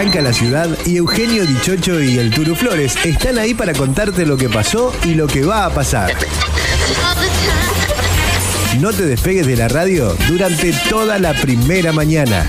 arranca la ciudad y Eugenio Dichocho y el Turu Flores están ahí para contarte lo que pasó y lo que va a pasar. No te despegues de la radio durante toda la primera mañana.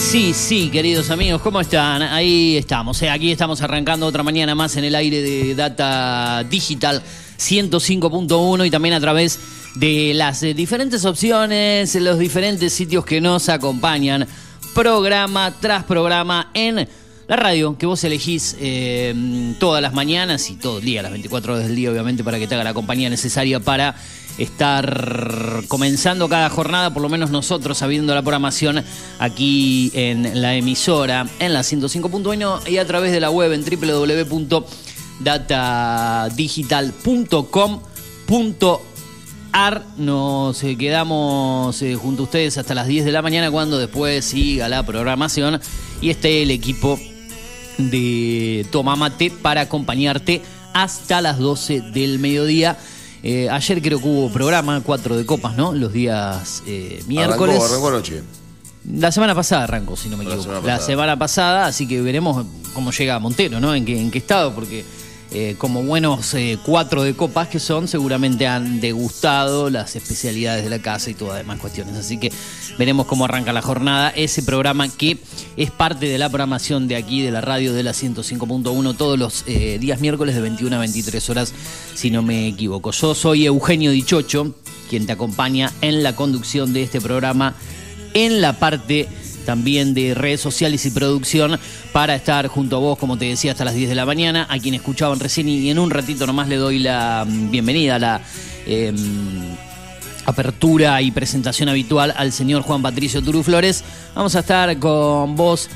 sí, sí, queridos amigos, ¿cómo están? Ahí estamos, eh, aquí estamos arrancando otra mañana más en el aire de Data Digital 105.1 y también a través de las eh, diferentes opciones, los diferentes sitios que nos acompañan, programa tras programa en la radio que vos elegís eh, todas las mañanas y todo el día, las 24 horas del día, obviamente, para que te haga la compañía necesaria para estar comenzando cada jornada, por lo menos nosotros, sabiendo la programación aquí en la emisora, en la 105.1 y a través de la web en www.datadigital.com.ar. Nos eh, quedamos eh, junto a ustedes hasta las 10 de la mañana cuando después siga la programación y esté el equipo de Tomamate para acompañarte hasta las 12 del mediodía. Eh, ayer creo que hubo programa, cuatro de copas, ¿no? Los días eh, miércoles. Arrancó, arrancó anoche. La semana pasada arrancó, si no me equivoco. La semana pasada, así que veremos cómo llega Montero, ¿no? En qué, en qué estado, porque eh, como buenos eh, cuatro de copas que son, seguramente han degustado las especialidades de la casa y todas demás cuestiones. Así que veremos cómo arranca la jornada. Ese programa que es parte de la programación de aquí, de la radio de la 105.1, todos los eh, días miércoles de 21 a 23 horas, si no me equivoco. Yo soy Eugenio Dichocho, quien te acompaña en la conducción de este programa en la parte también de redes sociales y producción para estar junto a vos, como te decía, hasta las 10 de la mañana. A quien escuchaban recién y en un ratito nomás le doy la mm, bienvenida, la em, apertura y presentación habitual al señor Juan Patricio Turu Flores. Vamos a estar con vos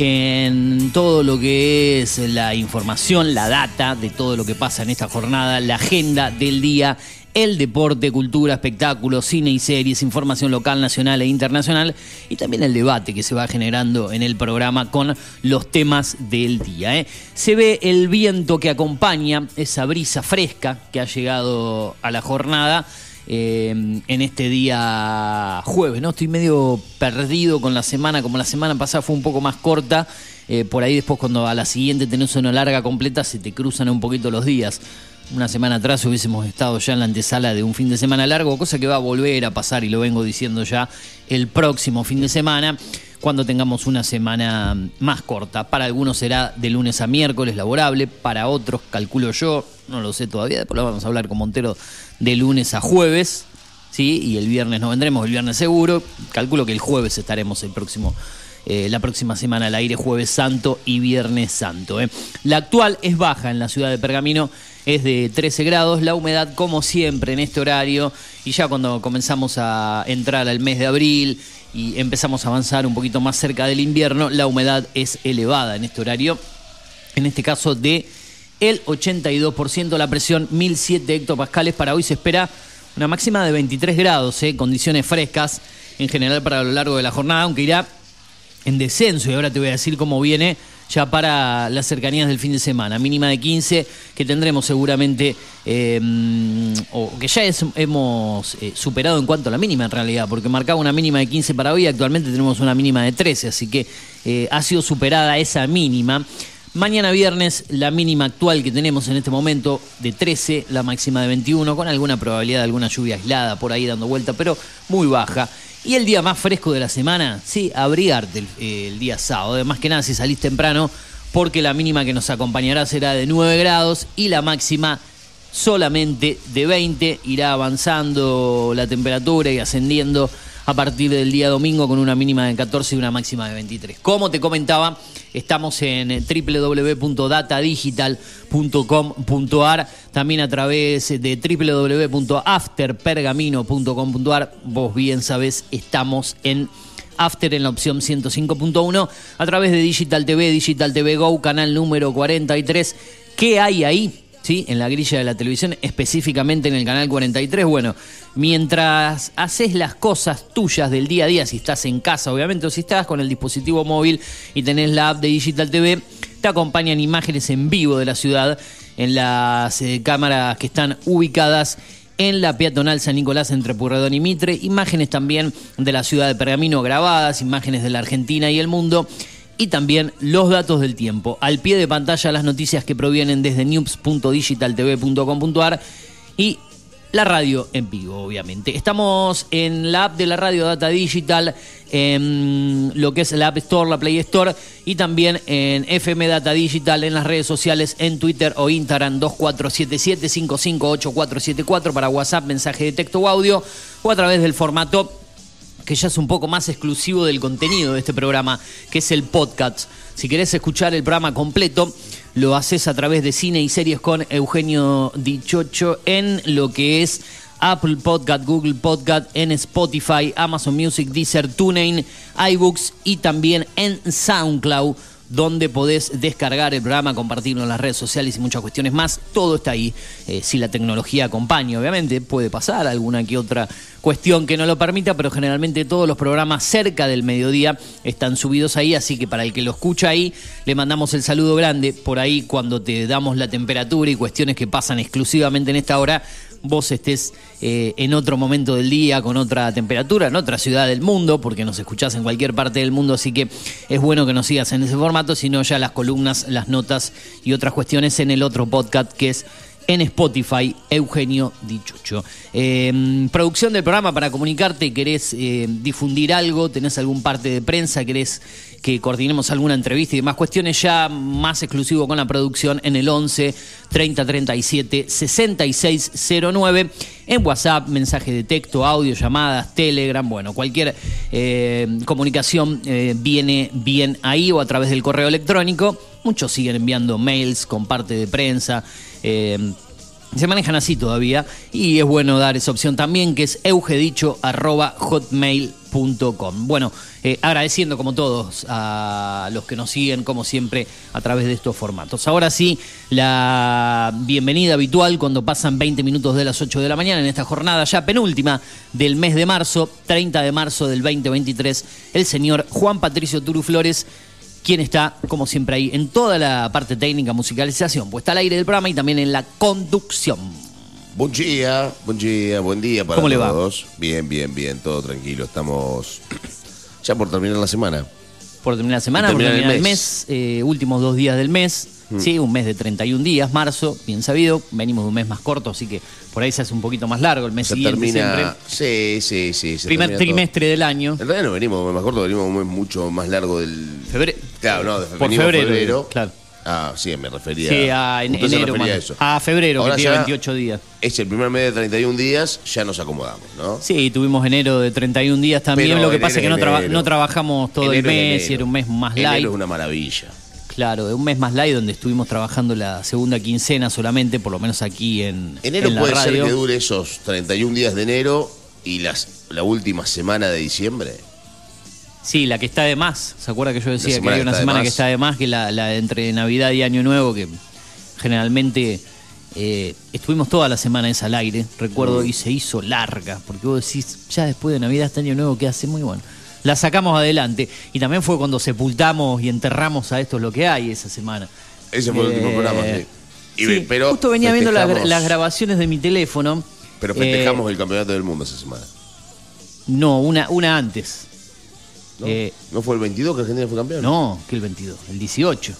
en todo lo que es la información, la data de todo lo que pasa en esta jornada, la agenda del día el deporte, cultura, espectáculos, cine y series, información local, nacional e internacional y también el debate que se va generando en el programa con los temas del día. ¿eh? Se ve el viento que acompaña esa brisa fresca que ha llegado a la jornada. Eh, en este día jueves, ¿no? Estoy medio perdido con la semana, como la semana pasada fue un poco más corta, eh, por ahí después cuando a la siguiente tenés una larga completa se te cruzan un poquito los días una semana atrás hubiésemos estado ya en la antesala de un fin de semana largo, cosa que va a volver a pasar y lo vengo diciendo ya el próximo fin de semana, cuando tengamos una semana más corta. Para algunos será de lunes a miércoles laborable, para otros, calculo yo, no lo sé todavía, después lo vamos a hablar con Montero, de lunes a jueves, ¿sí? Y el viernes no vendremos, el viernes seguro, calculo que el jueves estaremos el próximo eh, la próxima semana al aire, jueves santo y viernes santo. ¿eh? La actual es baja en la ciudad de Pergamino, es de 13 grados, la humedad como siempre en este horario y ya cuando comenzamos a entrar al mes de abril y empezamos a avanzar un poquito más cerca del invierno, la humedad es elevada en este horario, en este caso de el 82%, la presión 1007 hectopascales, para hoy se espera una máxima de 23 grados, ¿eh? condiciones frescas en general para lo largo de la jornada, aunque irá en descenso y ahora te voy a decir cómo viene ya para las cercanías del fin de semana. Mínima de 15 que tendremos seguramente, eh, o que ya hemos eh, superado en cuanto a la mínima en realidad, porque marcaba una mínima de 15 para hoy, actualmente tenemos una mínima de 13, así que eh, ha sido superada esa mínima. Mañana viernes la mínima actual que tenemos en este momento de 13, la máxima de 21, con alguna probabilidad de alguna lluvia aislada por ahí dando vuelta, pero muy baja. Y el día más fresco de la semana, sí, abrigarte el, día sábado. Además que nada, si salís temprano, porque la mínima que nos acompañará será de 9 grados y la máxima solamente de 20. Irá avanzando la temperatura y ascendiendo a partir del día domingo con una mínima de 14 y una máxima de 23. Como te comentaba, estamos en www.datadigital.com.ar, también a través de www.afterpergamino.com.ar. Vos bien sabés, estamos en After en la opción 105.1 a través de Digital TV, Digital TV Go, canal número 43. ¿Qué hay ahí? ¿Sí? en la grilla de la televisión, específicamente en el canal 43. Bueno, mientras haces las cosas tuyas del día a día, si estás en casa, obviamente, o si estás con el dispositivo móvil y tenés la app de Digital TV, te acompañan imágenes en vivo de la ciudad en las eh, cámaras que están ubicadas en la peatonal San Nicolás entre Purredón y Mitre, imágenes también de la ciudad de Pergamino grabadas, imágenes de la Argentina y el mundo y también los datos del tiempo. Al pie de pantalla las noticias que provienen desde news.digitaltv.com.ar y la radio en vivo, obviamente. Estamos en la app de la radio Data Digital, en lo que es la App Store, la Play Store, y también en FM Data Digital en las redes sociales, en Twitter o Instagram 2477-558474 para WhatsApp, mensaje de texto o audio, o a través del formato que ya es un poco más exclusivo del contenido de este programa, que es el podcast. Si querés escuchar el programa completo, lo haces a través de cine y series con Eugenio Dichocho en lo que es Apple Podcast, Google Podcast, en Spotify, Amazon Music, Deezer, TuneIn, iBooks y también en SoundCloud donde podés descargar el programa, compartirlo en las redes sociales y muchas cuestiones más. Todo está ahí. Eh, si la tecnología acompaña, obviamente, puede pasar alguna que otra cuestión que no lo permita, pero generalmente todos los programas cerca del mediodía están subidos ahí, así que para el que lo escucha ahí, le mandamos el saludo grande. Por ahí, cuando te damos la temperatura y cuestiones que pasan exclusivamente en esta hora, vos estés eh, en otro momento del día, con otra temperatura, en otra ciudad del mundo, porque nos escuchás en cualquier parte del mundo, así que es bueno que nos sigas en ese formato, sino ya las columnas, las notas y otras cuestiones en el otro podcast que es en Spotify, Eugenio Dichucho. Eh, producción del programa para comunicarte, querés eh, difundir algo, tenés algún parte de prensa, querés que coordinemos alguna entrevista y demás cuestiones, ya más exclusivo con la producción en el 11 30 37 66 09. En WhatsApp, mensaje de texto, audio, llamadas, Telegram, bueno, cualquier eh, comunicación viene bien ahí o a través del correo electrónico. Muchos siguen enviando mails con parte de prensa. Eh, se manejan así todavía y es bueno dar esa opción también que es Bueno, eh, agradeciendo como todos a los que nos siguen como siempre a través de estos formatos. Ahora sí, la bienvenida habitual cuando pasan 20 minutos de las 8 de la mañana en esta jornada ya penúltima del mes de marzo, 30 de marzo del 2023, el señor Juan Patricio Turu Flores quien está, como siempre, ahí en toda la parte técnica, musicalización, puesta al aire del programa y también en la conducción. Buen día, buen día, buen día para ¿Cómo le va? todos. Bien, bien, bien, todo tranquilo. Estamos ya por terminar la semana. Por terminar la semana, por Terminar el mes. mes, eh, últimos dos días del mes, Mm. sí, un mes de 31 días, marzo, bien sabido, venimos de un mes más corto, así que por ahí se hace un poquito más largo el mes Se siguiente termina. siempre. Sí, sí, sí. Primer todo. trimestre del año, En realidad no venimos, me acuerdo, venimos un mes mucho más largo del. febrero. Claro, no, de- Por venimos febrero, claro. Ah, sí, me refería. Sí, a en- enero, refería a eso. a febrero, Ahora que tiene ya 28 días. Es el primer mes de 31 días, ya nos acomodamos, ¿no? Sí, tuvimos enero de 31 días también. Pero Lo que enero pasa es que no, es traba- enero. no trabajamos todo Enero el es mes y enero. era un mes más Enero light. es una maravilla. Claro, un mes más light donde estuvimos trabajando la segunda quincena solamente, por lo menos aquí en, Enero en la puede radio. ser que dure esos 31 días de enero y las, la última semana de diciembre. Sí, la que está de más. ¿Se acuerda que yo decía que hay que una semana que está de más que la, la entre Navidad y Año Nuevo, que generalmente eh, estuvimos toda la semana esa al aire, recuerdo, Mm. y se hizo larga, porque vos decís, ya después de Navidad hasta Año Nuevo, ¿qué hace? Muy bueno. La sacamos adelante. Y también fue cuando sepultamos y enterramos a esto es lo que hay esa semana. Ese fue el último Eh, programa, sí. Y sí, ve- pero justo venía viendo la las grabaciones de mi teléfono. Pero Eh, festejamos el campeonato del mundo esa semana. no, una, una antes. ¿No? Eh, ¿No fue el 22 que Argentina fue campeón? No, que el 22, el 18.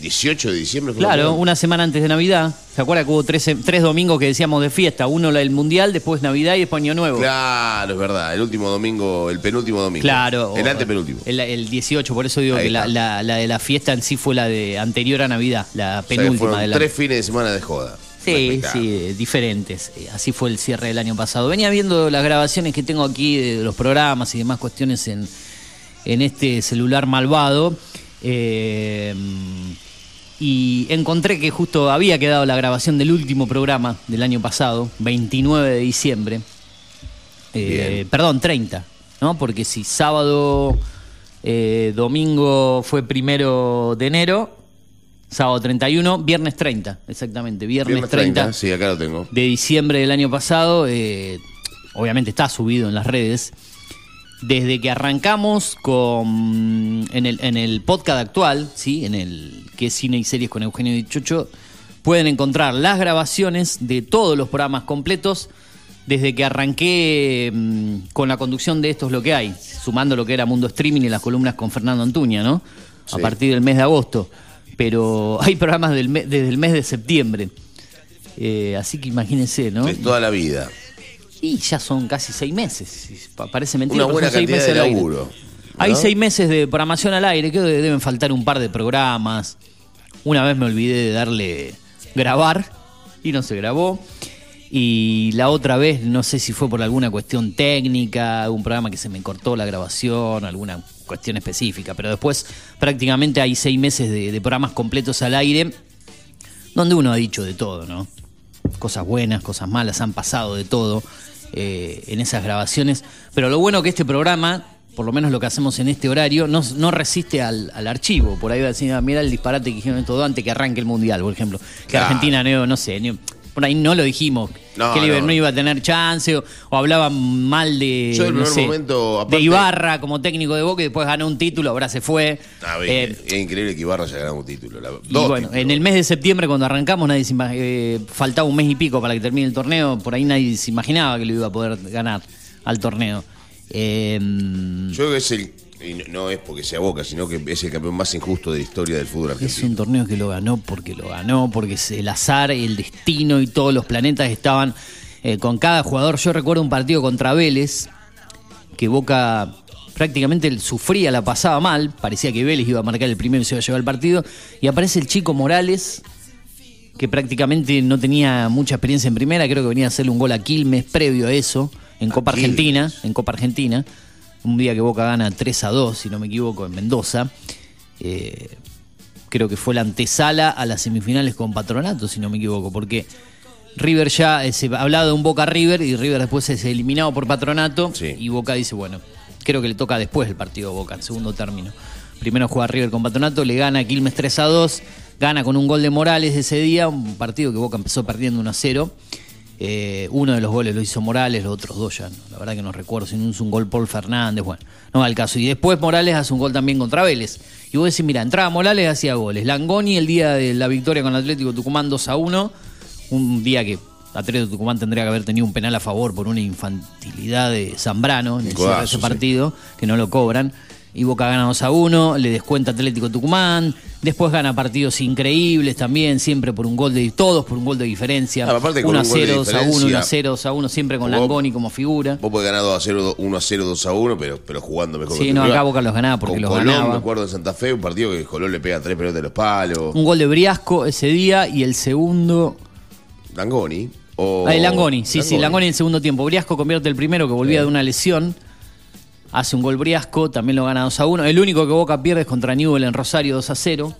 18 de diciembre Claro, campeón. una semana antes de Navidad. ¿Se acuerda que hubo tres, tres domingos que decíamos de fiesta? Uno la del Mundial, después Navidad y después Año Nuevo. Claro, es verdad. El último domingo, el penúltimo domingo. Claro. El antepenúltimo. El, el 18, por eso digo Ahí que la, la- la de la fiesta en sí fue la de anterior a Navidad, la O sea, que penúltima fueron del año. tres fines de semana de joda. Sí, sí, diferentes. Eh, Así fue el cierre del año pasado. Venía viendo las grabaciones que tengo aquí de los programas y demás cuestiones en, en este celular malvado. eh, y encontré que justo había quedado la grabación del último programa del año pasado, 29 de diciembre. Eh, perdón, 30, ¿no? Porque si sábado, eh, domingo fue primero de enero, sábado 31, viernes 30, exactamente, viernes, Viernes 30, 30, sí, acá lo tengo. de diciembre del año pasado, eh, obviamente está subido en las redes. Desde que arrancamos con en el, en el podcast actual, ¿sí? en el que es Cine y Series con Eugenio Dichocho, pueden encontrar las grabaciones de todos los programas completos desde que arranqué mm, con la conducción de Esto es lo que hay, sumando lo que era Mundo Streaming y las columnas con Fernando Antuña, ¿no? A partir del mes de agosto. Pero hay programas del me- desde el mes de septiembre. Eh, así que imagínense, ¿no? De toda la vida. Y ya son casi seis meses. Pa- Parece mentira. Una pero buena seis meses de laburo. Hay seis meses de programación al aire, que deben faltar un par de programas. Una vez me olvidé de darle grabar y no se grabó. Y la otra vez, no sé si fue por alguna cuestión técnica, algún programa que se me cortó la grabación, alguna cuestión específica. Pero después prácticamente hay seis meses de, de programas completos al aire, donde uno ha dicho de todo, ¿no? Cosas buenas, cosas malas, han pasado de todo eh, en esas grabaciones. Pero lo bueno que este programa, por lo menos lo que hacemos en este horario, no, no resiste al, al archivo. Por ahí va a decir, ah, mira el disparate que dijeron todo antes que arranque el Mundial, por ejemplo. Que Claro. Argentina, no, no sé, por ahí no lo dijimos. No, que no. iba a tener chance o, o hablaban mal de, Yo el no sé, momento, aparte- de Ibarra como técnico de Boca y después ganó un título, ahora se fue. Ah, Eh, es increíble que Ibarra haya ganado un título. la- y bueno, títulos. en el mes de septiembre cuando arrancamos nadie se eh, faltaba un mes y pico para que termine el torneo, por ahí nadie se imaginaba que lo iba a poder ganar al torneo. Eh, Yo creo que es el. Y no, no es porque sea Boca, sino que es el campeón más injusto de la historia del fútbol Es argentino. un torneo que lo ganó porque lo ganó, porque es el azar, el destino y todos los planetas estaban eh, con cada jugador. Yo recuerdo un partido contra Vélez, que Boca prácticamente sufría, la pasaba mal, parecía que Vélez iba a marcar el primero y se iba a llevar el partido, y aparece el chico Morales, que prácticamente no tenía mucha experiencia en primera, creo que venía a hacerle un gol a Quilmes previo a eso, en Copa Quilmes. Argentina, en Copa Argentina, un día que Boca gana 3 a 2, si no me equivoco, en Mendoza. Eh, creo que fue la antesala a las semifinales con Patronato, si no me equivoco, porque River ya eh, se hablaba de un Boca River y River después es eliminado por Patronato Sí. y Boca dice, bueno, creo que le toca después el partido a Boca, en segundo término. Primero juega River con Patronato, le gana a Quilmes 3 a 2, gana con un gol de Morales ese día, un partido que Boca empezó perdiendo 1 a 0. Eh, uno de los goles lo hizo Morales, los otros dos ya, no, la verdad que no recuerdo, si no es un gol Paul Fernández, bueno, no va al caso. Y después Morales hace un gol también contra Vélez. Y vos decís, mira, entraba Morales, hacía goles. Langoni el día de la victoria con Atlético Tucumán 2 a 1, un día que Atlético Tucumán tendría que haber tenido un penal a favor por una infantilidad de Zambrano en el de ese sí. partido, que no lo cobran. Y Boca gana 2 a 1, le descuenta Atlético Tucumán, después gana partidos increíbles también, siempre por un gol de todos por un gol de diferencia. Ah, aparte con 1 a un gol de 0, 2 a 1, 1 a diferencia. 0, 2 a 1, siempre con Vos- Langoni como figura. Vos podés ganar 2 a 0, 1 a 0, 2 a 1, pero, pero jugando mejor. Sí, que no, acá Boca los ganaba porque Con los Colón, ganaba. me acuerdo en Santa Fe, un partido que Colón le pega tres pelotas de los palos. Un gol de Briasco ese día y el segundo. Langoni. O... Ah, el Langoni, sí, sí, Langoni en el segundo tiempo. Briasco convierte el primero que volvía de una lesión. Hace un gol Briasco, también lo gana 2 a 1. El único que Boca pierde es contra Newell en Rosario 2 a 0,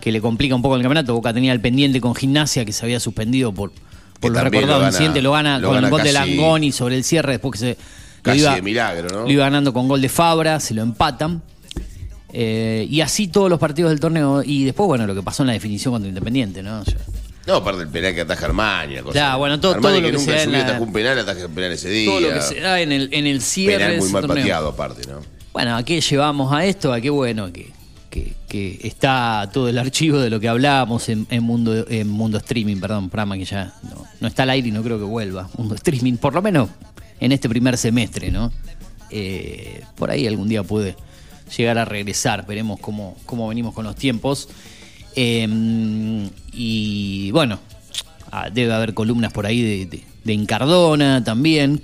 que le complica un poco el campeonato. Boca tenía el pendiente con Gimnasia que se había suspendido por, por lo recordado incidente. Lo gana lo con gana el gol de Langoni sobre el cierre después que se. Casi de milagro, ¿no? Lo iba ganando con gol de Fabra, se lo empatan. Eh, y así todos los partidos del torneo. Y después, bueno, lo que pasó en la definición contra Independiente, ¿no? O sea, No, aparte el penal que ataja Armani. cosa. Bueno, todo- Armani todo lo que que nunca se da en su en la- atajó un penal, ataja el penal ese día. todo lo que se da en el, en el cierre. Penal muy mal torneo. pateado aparte, ¿no? Bueno, ¿a qué llevamos a esto? A qué bueno que, que, que está todo el archivo de lo que hablábamos en, en mundo en mundo streaming, perdón, programa que ya no, no está al aire y no creo que vuelva. Mundo streaming, por lo menos en este primer semestre, ¿no? Eh, por ahí algún día puede llegar a regresar, veremos cómo, cómo venimos con los tiempos. Eh, y bueno, ah, debe haber columnas por ahí de, de, de Incardona también.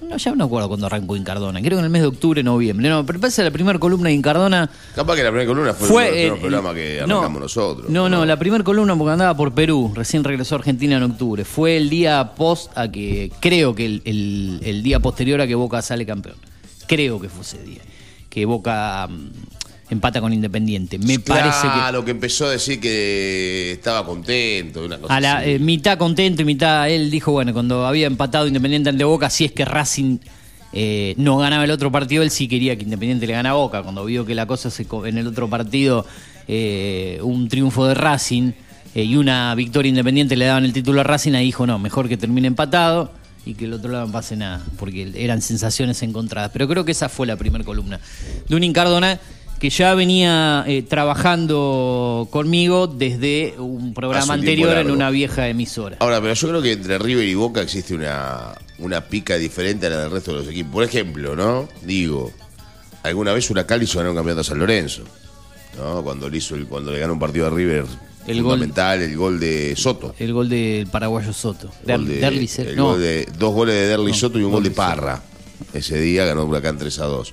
No, ya no acuerdo cuándo arrancó Incardona, creo que en el mes de octubre, noviembre. No, pero parece la primera columna de Incardona Capaz que la primera columna fue, fue de los eh, programas que no, arrancamos nosotros. No, no, la primera columna porque andaba por Perú, recién regresó a Argentina en octubre. Fue el día post a que, creo que el, el- el día posterior a que Boca sale campeón. Creo que fue ese día. Que Boca mm, empata con Independiente. Me parece que. Claro, que empezó a decir que estaba contento. Una cosa A la eh, mitad contento y mitad él dijo, bueno, cuando había empatado Independiente ante Boca, si es que Racing eh, no ganaba el otro partido, él sí quería que Independiente le gana a Boca. Cuando vio que la cosa se co- en el otro partido, eh, un triunfo de Racing y una victoria Independiente le daban el título a Racing, ahí dijo, no, mejor que termine empatado y que el otro lado no pase nada, porque eran sensaciones encontradas. Pero creo que esa fue la primera columna de un Incardona que ya venía eh, trabajando conmigo desde un programa anterior en una vieja emisora. Ahora, pero yo creo que entre River y Boca existe una, una pica diferente a la del resto de los equipos. Por ejemplo, ¿no? Digo, alguna vez Huracán hizo ganar un campeonato a San Lorenzo. ¿No? Cuando le hizo el, cuando le ganó un partido a River El gol- fundamental, el gol de Soto. El gol del paraguayo Soto. Gol de- Derlis, el no. gol de- dos goles de Derli No, Soto y un gol de gol Soto. Parra. Ese día ganó Huracán 3 a 2.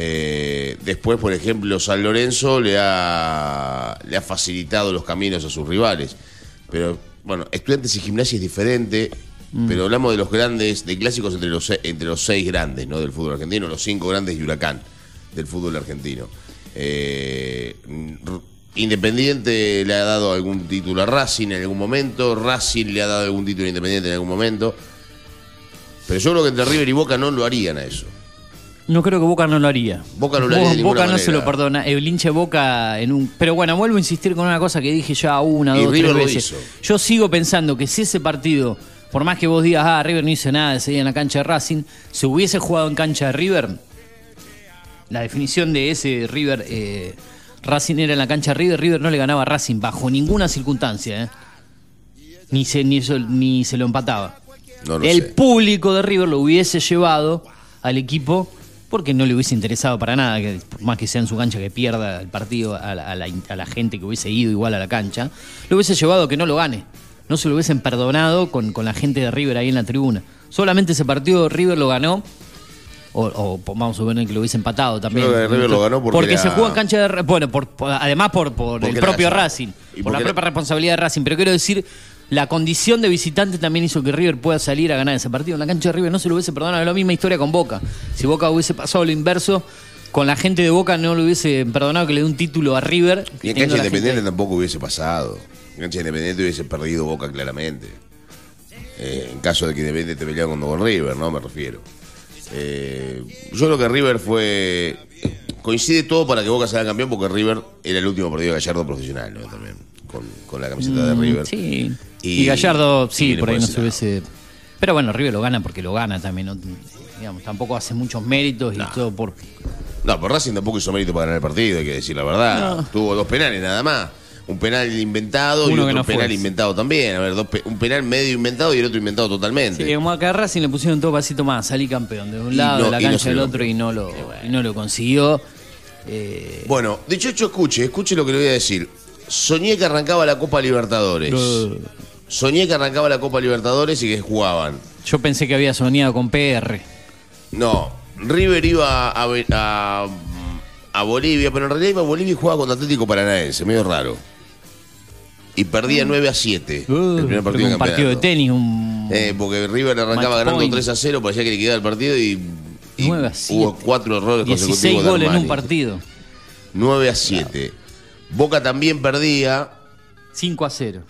Eh, después, por ejemplo, San Lorenzo le ha, le ha facilitado los caminos a sus rivales. Pero, bueno, estudiantes y gimnasia es diferente. Mm. Pero hablamos de los grandes, de clásicos entre los, entre los seis grandes ¿no? del fútbol argentino, los cinco grandes y Huracán del fútbol argentino. Eh, Independiente le ha dado algún título a Racing en algún momento, Racing le ha dado algún título a Independiente en algún momento. Pero yo creo que entre River y Boca no lo harían a eso. No creo que Boca no lo haría. Boca no lo haría de Boca no se lo perdona. El hincha de Boca en un. Pero bueno, vuelvo a insistir con una cosa que dije ya una, Y dos, River tres veces. Yo sigo pensando que si ese partido, por más que vos digas, ah, River no hizo nada ese día en la cancha de Racing, se hubiese jugado en cancha de River, la definición de ese River, eh, Racing era en la cancha de River, River no le ganaba a Racing bajo ninguna circunstancia, ¿eh? Ni se, ni, eso- ni se lo empataba. No lo el sé. público de River lo hubiese llevado al equipo porque no le hubiese interesado para nada, que por más que sea en su cancha que pierda el partido a la, a la- a la gente que hubiese ido igual a la cancha, lo hubiese llevado a que no lo gane. No se lo hubiesen perdonado con, con la gente de River ahí en la tribuna. Solamente ese partido River lo ganó. O, o vamos a suponer que lo hubiese empatado también. Creo que River lo ganó porque era- se jugó en cancha de Bueno, por, por- además por, por Porque el propio. Racing. Y Por la porque propia responsabilidad de Racing. Pero quiero decir, la condición de visitante también hizo que River pueda salir a ganar ese partido. En la cancha de River no se lo hubiese perdonado. Es la misma historia con Boca. Si Boca hubiese pasado lo inverso, con la gente de Boca no le hubiese perdonado que le dé un título a River. Y en cancha gente independiente tampoco hubiese pasado. En cancha independiente hubiese perdido Boca claramente. Eh, en caso de que Independiente te peleara con, con River, ¿no? Me refiero. Eh, yo creo que River fue. Coincide todo para que Boca sea campeón porque River era el último partido de Gallardo profesional, ¿no? También. Con, con la camiseta de Mm, River. Sí. Y- Y, Gallardo, sí, por ahí por no se hubiese. Pero bueno, River lo gana porque lo gana también. ¿no? Digamos, tampoco hace muchos méritos y todo por. No, pero Racing tampoco hizo mérito para ganar el partido, hay que decir la verdad. No. Tuvo dos penales nada más. Un penal inventado y Uno otro no fue. penal inventado también. A ver, dos pe- un penal medio inventado y el otro inventado totalmente. Sí, como acá a Racing le pusieron todo pasito más, salí campeón de un Y lado, de la cancha del otro y no lo, y no lo consiguió. Eh, Bueno, dicho hecho, escuche, escuche lo que le voy a decir. Soñé que arrancaba la Copa Libertadores. Eh. Soñé que arrancaba la Copa Libertadores y que jugaban. yo pensé que había soñado con PR. No, River iba a, a, a Bolivia, pero en realidad iba a Bolivia y jugaba contra Atlético Paranaense, medio raro. Y perdía 9 a 7 Uh, el primer partido un partido de tenis, un Eh, porque River arrancaba Match ganando point. 3 a 0, parecía que le quedaba el partido y, y 9 a 7. hubo cuatro errores 16 consecutivos de goles en un partido. 9 a 7. Boca también perdía 5 a 0.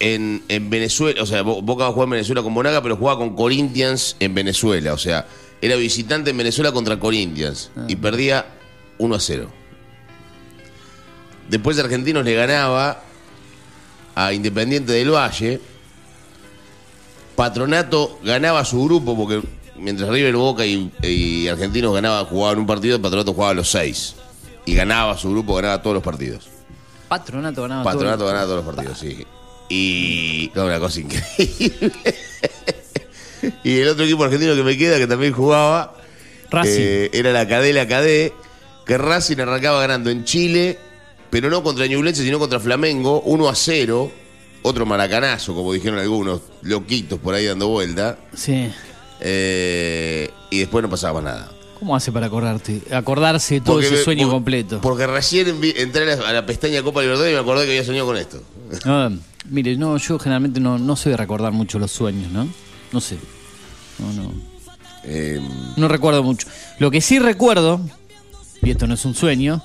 En, en Venezuela, o sea, Bo- Boca va a jugar en Venezuela con Monaga, pero jugaba con Corinthians en Venezuela, o sea, era visitante en Venezuela contra Corinthians y perdía 1 a 0. Después Argentinos le ganaba a Independiente del Valle. Patronato ganaba su grupo porque mientras River, Boca y, y Argentinos ganaban, jugaban un partido, Patronato jugaba los seis. Y ganaba su grupo, ganaba todos los partidos. Patronato ganaba Patronato todo. ganaba todos los partidos, sí. Y. no, una cosa increíble. y el otro equipo argentino que me queda, que también jugaba, Racing. eh, era la Cadé, la Cadé, que Racing arrancaba ganando en Chile, pero no contra Ñublense, sino contra Flamengo, 1 a 0. Otro maracanazo, como dijeron algunos loquitos por ahí dando vuelta. Sí. Eh, y después no pasaba más nada. ¿Cómo hace para acordarte? Acordarse de todo Porque ese me- sueño por- completo. Porque recién vi- entré a la, a la pestaña Copa Libertadores y me acordé que había soñado con esto. Ah, mire, no, yo generalmente no, no de recordar mucho los sueños, ¿no? No sé. No, no. Eh, No recuerdo mucho. Lo que sí recuerdo, y esto no es un sueño,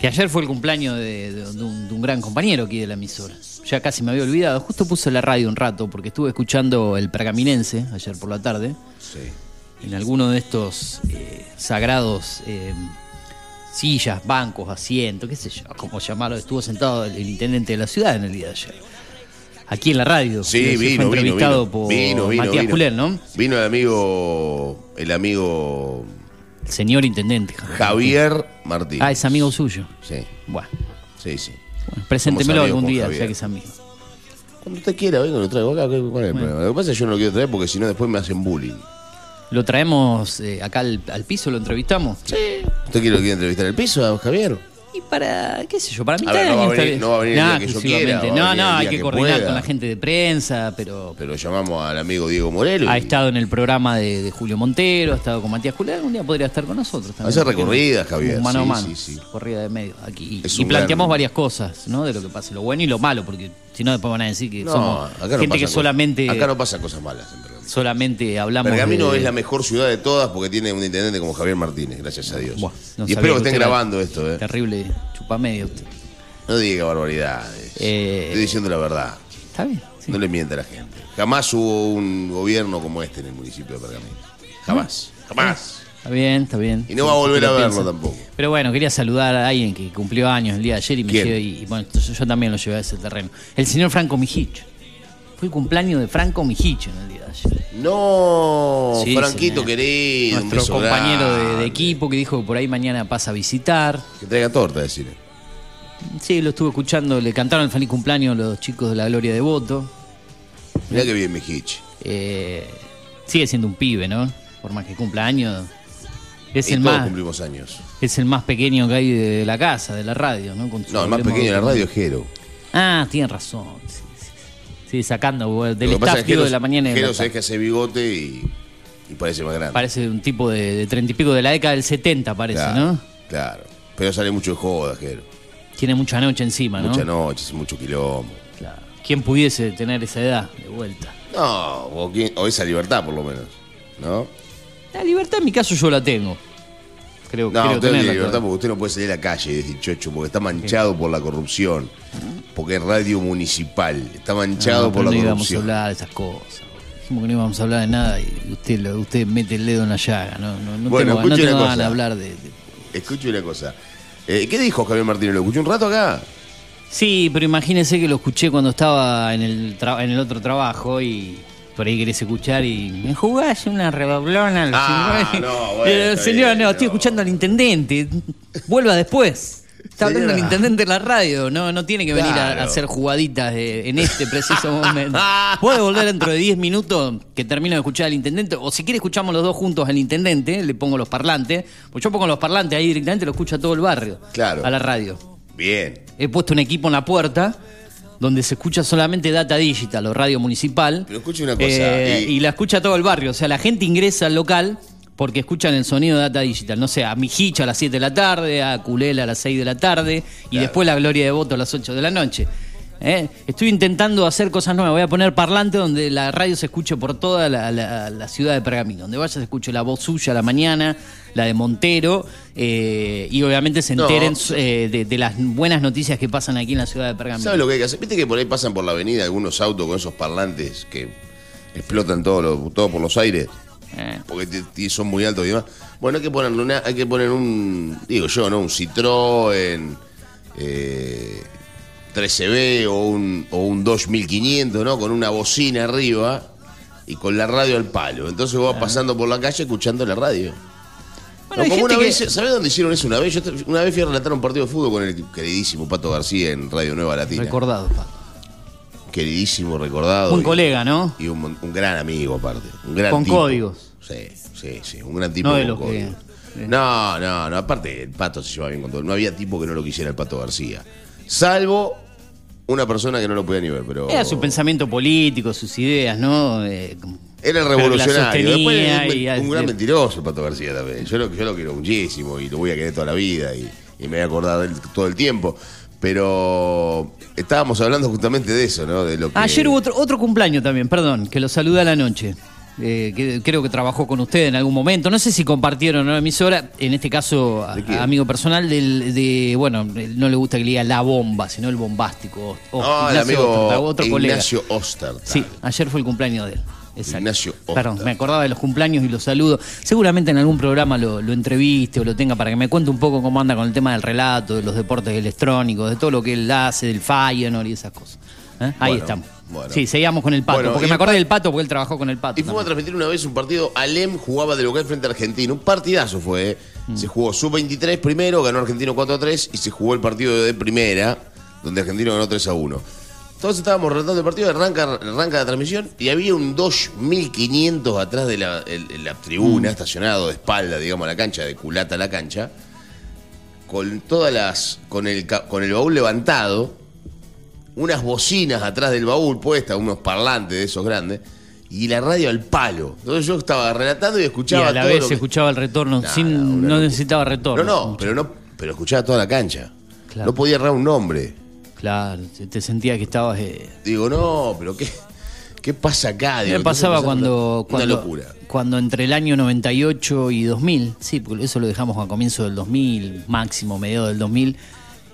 que ayer fue el cumpleaños de, de- de un, de un gran compañero aquí de la emisora. Ya casi me había olvidado. Justo puse la radio un rato porque estuve escuchando el Pergaminense ayer por la tarde. sí. En alguno de estos eh, sagrados eh, sillas, bancos, asientos, qué sé yo, como llamarlo. Estuvo sentado el, el intendente de la ciudad en el día de ayer. Aquí en la radio. Sí, Fue vino, entrevistado vino, por vino, vino, Matías. Julen, ¿no? Vino el amigo, el amigo El señor intendente. Javier Martínez. Ah, es amigo suyo. Sí, Bueno, sí, sí. bueno, preséntemelo algún día, Javier. ya que es amigo. Cuando usted quiera, venga, lo traigo acá. ¿Cuál es el problema? Lo que pasa es que yo no lo quiero traer porque si no después me hacen bullying. Lo traemos eh, acá al, al piso, lo entrevistamos. ¿Usted quiere, quiere entrevistar el piso a Javier? Y para, qué sé yo, para ver, de no va a venir- no va a venir el día que yo quiera, a No, no, hay que que coordinar pueda. con la gente de prensa, pero Pero llamamos al amigo Diego Morelo. ha y estado en el programa de, de Julio Montero, ha estado con Matías Julián, algún día podría estar con nosotros también. Hace recorridas, Javier, Un Mano a sí, mano, sí, sí. corrida de medio aquí. Y, un planteamos gran- varias cosas, ¿no? De lo que pasa, lo bueno y lo malo, porque si no después van a decir que No, somos acá no gente pasa que cosa- solamente, Acá no pasan cosas malas en Pergamino. solamente hablamos Pergamino de- es la mejor ciudad de todas porque tiene un intendente como Javier Martínez, gracias a Dios. Buah, no y espero que estén grabando esto, ¿eh? Terrible chupamedio usted. No diga barbaridades. Eh, Estoy diciendo la verdad. Está bien. sí. No le miente a la gente. Jamás hubo un gobierno como este en el municipio de Pergamino. Jamás. Jamás. Está bien, está bien. Y no va a volver a lo verlo tampoco. Pero bueno, quería saludar a alguien que cumplió años el día de ayer y me ¿Quién? llevé, y, y bueno, entonces yo también lo llevé a ese terreno. El señor Franco Mijich. Fue el cumpleaños de Franco Mijich en el día de ayer. No, Sí, Franquito señor. querido, un Nuestro beso compañero de, equipo que dijo que por ahí mañana pasa a visitar. Que traiga torta, decir. Sí, lo estuve escuchando, le cantaron el feliz cumpleaños los chicos de la Gloria de Voto. Mirá que bien, mi Hitch. Eh, sigue siendo un pibe, ¿no? Por más que cumpla años. Es Y el todos más cumplimos años. es el más pequeño que hay de la casa, de la radio, ¿no? Con No, el más pequeño de la radio es Jero. Ah, tiene razón. Sí, sí, sí. Sí, sacando del Lo staff Jero- de la mañana. Jero sabés que hace bigote y, y parece más grande. Parece un tipo de, treinta y pico de la década del 70, parece, claro, ¿no? Claro. Pero sale mucho de joda, Jero. Tiene mucha noche encima, ¿no? Mucha noche, mucho quilombo. Claro. ¿Quién pudiese tener esa edad de vuelta? No, o, quién- o esa libertad por lo menos. ¿No? La libertad en mi caso yo la tengo. Creo, No, creo usted no tenerla tiene libertad porque usted no puede salir a la calle decir chocho, porque está manchado por la corrupción. Porque es radio municipal. Está manchado No, por la no íbamos a corrupción. hablar de esas cosas. Dijimos que no íbamos a hablar de nada y usted, usted mete el dedo en la llaga. No, no, no Bueno, tengo, tengo de cosa. hablar de, de- Escuche una cosa. Eh, ¿Qué dijo Javier Martínez? ¿Lo escuché un rato acá? Sí, pero imagínese que lo escuché cuando estaba en el, tra- en el otro trabajo y por ahí querés escuchar y me jugás una redoblona. a los Ah, cincuenta". no, bueno, Eh, está Señora, bien, no, estoy no. escuchando al intendente. Vuelva después. Está hablando el Señora. intendente en la radio, no, no tiene que venir a- hacer jugaditas de- en este preciso momento. Puede volver dentro de 10 minutos que termino de escuchar al intendente, o si quiere escuchamos los dos juntos al intendente, le pongo los parlantes, pues yo pongo los parlantes ahí directamente, lo escucha todo el barrio, Claro. a la radio. Bien. He puesto un equipo en la puerta donde se escucha solamente data digital o radio municipal. Pero escuche una cosa, Eh, y- y... la escucha todo el barrio. O sea, la gente ingresa al local porque escuchan el sonido de data digital. No sé, a Mijicha a las 7 de la tarde, a Culela a las 6 de la tarde y Claro. después la Gloria de Voto a las 8 de la noche. ¿Eh? Estoy intentando hacer cosas nuevas. Voy a poner parlante donde la radio se escuche por toda la, la- la ciudad de Pergamino. Donde vaya se escuche la voz suya a la mañana, la de Montero, eh, y obviamente se No. enteren eh, de, de las buenas noticias que pasan aquí en la ciudad de Pergamino. ¿Sabes lo que hay que hacer? Viste que por ahí pasan por la avenida algunos autos con esos parlantes que explotan todo, lo- todo por los aires. Porque te- te- son muy altos y demás. Bueno, hay que ponerle una, hay que poner un, digo yo, ¿no? Un Citroën eh, 13B o un, o un Dodge 1500, ¿no? Con una bocina arriba y con la radio al palo. Entonces vos vas pasando por la calle escuchando la radio. Bueno, No, como que- ¿sabés dónde hicieron eso una vez? Yo una vez fui a relatar un partido de fútbol con el queridísimo Pato García en Radio Nueva Latina. recordado, Pato. Queridísimo, recordado. Un y- colega, ¿no? Y un, un gran amigo aparte. Un gran Con tipo. códigos. Sí, sí, sí. Un gran tipo No de los códigos. No, no, no. Aparte, el pato se lleva bien con todo. No había tipo que no lo quisiera el pato García. Salvo una persona que no lo podía ni ver, pero. Era su pensamiento político, sus ideas, ¿no? Eh, Era revolucionario. Después y- un gran mentiroso el Pato García también. Yo lo, yo lo quiero muchísimo y lo voy a querer toda la vida y, y me voy a acordar de él todo el tiempo. Pero estábamos hablando justamente de eso, ¿no? De lo que... Ayer hubo otro, otro cumpleaños también, perdón, que lo saludé a la noche. Eh, que creo que trabajó con usted en algún momento. No sé si compartieron una emisora, en este caso, amigo personal, del, de, bueno, no le gusta que le diga la bomba, sino el bombástico. O- No, el Ignacio amigo Ostertag, otro colega. Ignacio Oster. Sí, ayer fue el cumpleaños de él. Exacto. Ignacio Oster. Perdón, me acordaba de los cumpleaños y los saludo. Seguramente en algún programa lo, lo entreviste o lo tenga para que me cuente un poco cómo anda con el tema del relato, de los deportes electrónicos, de todo lo que él hace, del Feyenoord y esas cosas. ¿Eh? Ahí Bueno, estamos. Bueno. Sí, seguíamos con el pato, Bueno, porque me acordé pa- del pato porque él trabajó con el pato. Y fuimos a transmitir una vez un partido. Alem jugaba de local frente a Argentina. Un partidazo fue. ¿eh? Mm. Se jugó sub-23 primero, ganó Argentino 4 a 3 y se jugó el partido de primera, donde Argentino ganó 3 a 1. Entonces estábamos relatando el partido, arranca, arranca la transmisión y había un 2500 atrás de la, el- en la tribuna, Mm. estacionado de espalda, digamos, a la cancha, de culata a la cancha, con todas las. con el, con el baúl levantado, unas bocinas atrás del baúl puestas, unos parlantes de esos grandes, y la radio al palo. Entonces yo estaba relatando y Y escuchaba a la todo vez que- escuchaba el retorno, sin, no necesitaba retorno. No, no, pero no, pero escuchaba toda la cancha. Claro. No podía errar un nombre. Claro, te- sentía que estabas... eh, Digo, no, pero ¿qué, qué pasa acá? Digo, me pasaba cuando, Una, cuando, locura. cuando entre el año 98 y 2000, sí, porque eso lo dejamos a comienzo del 2000, máximo mediados del 2000,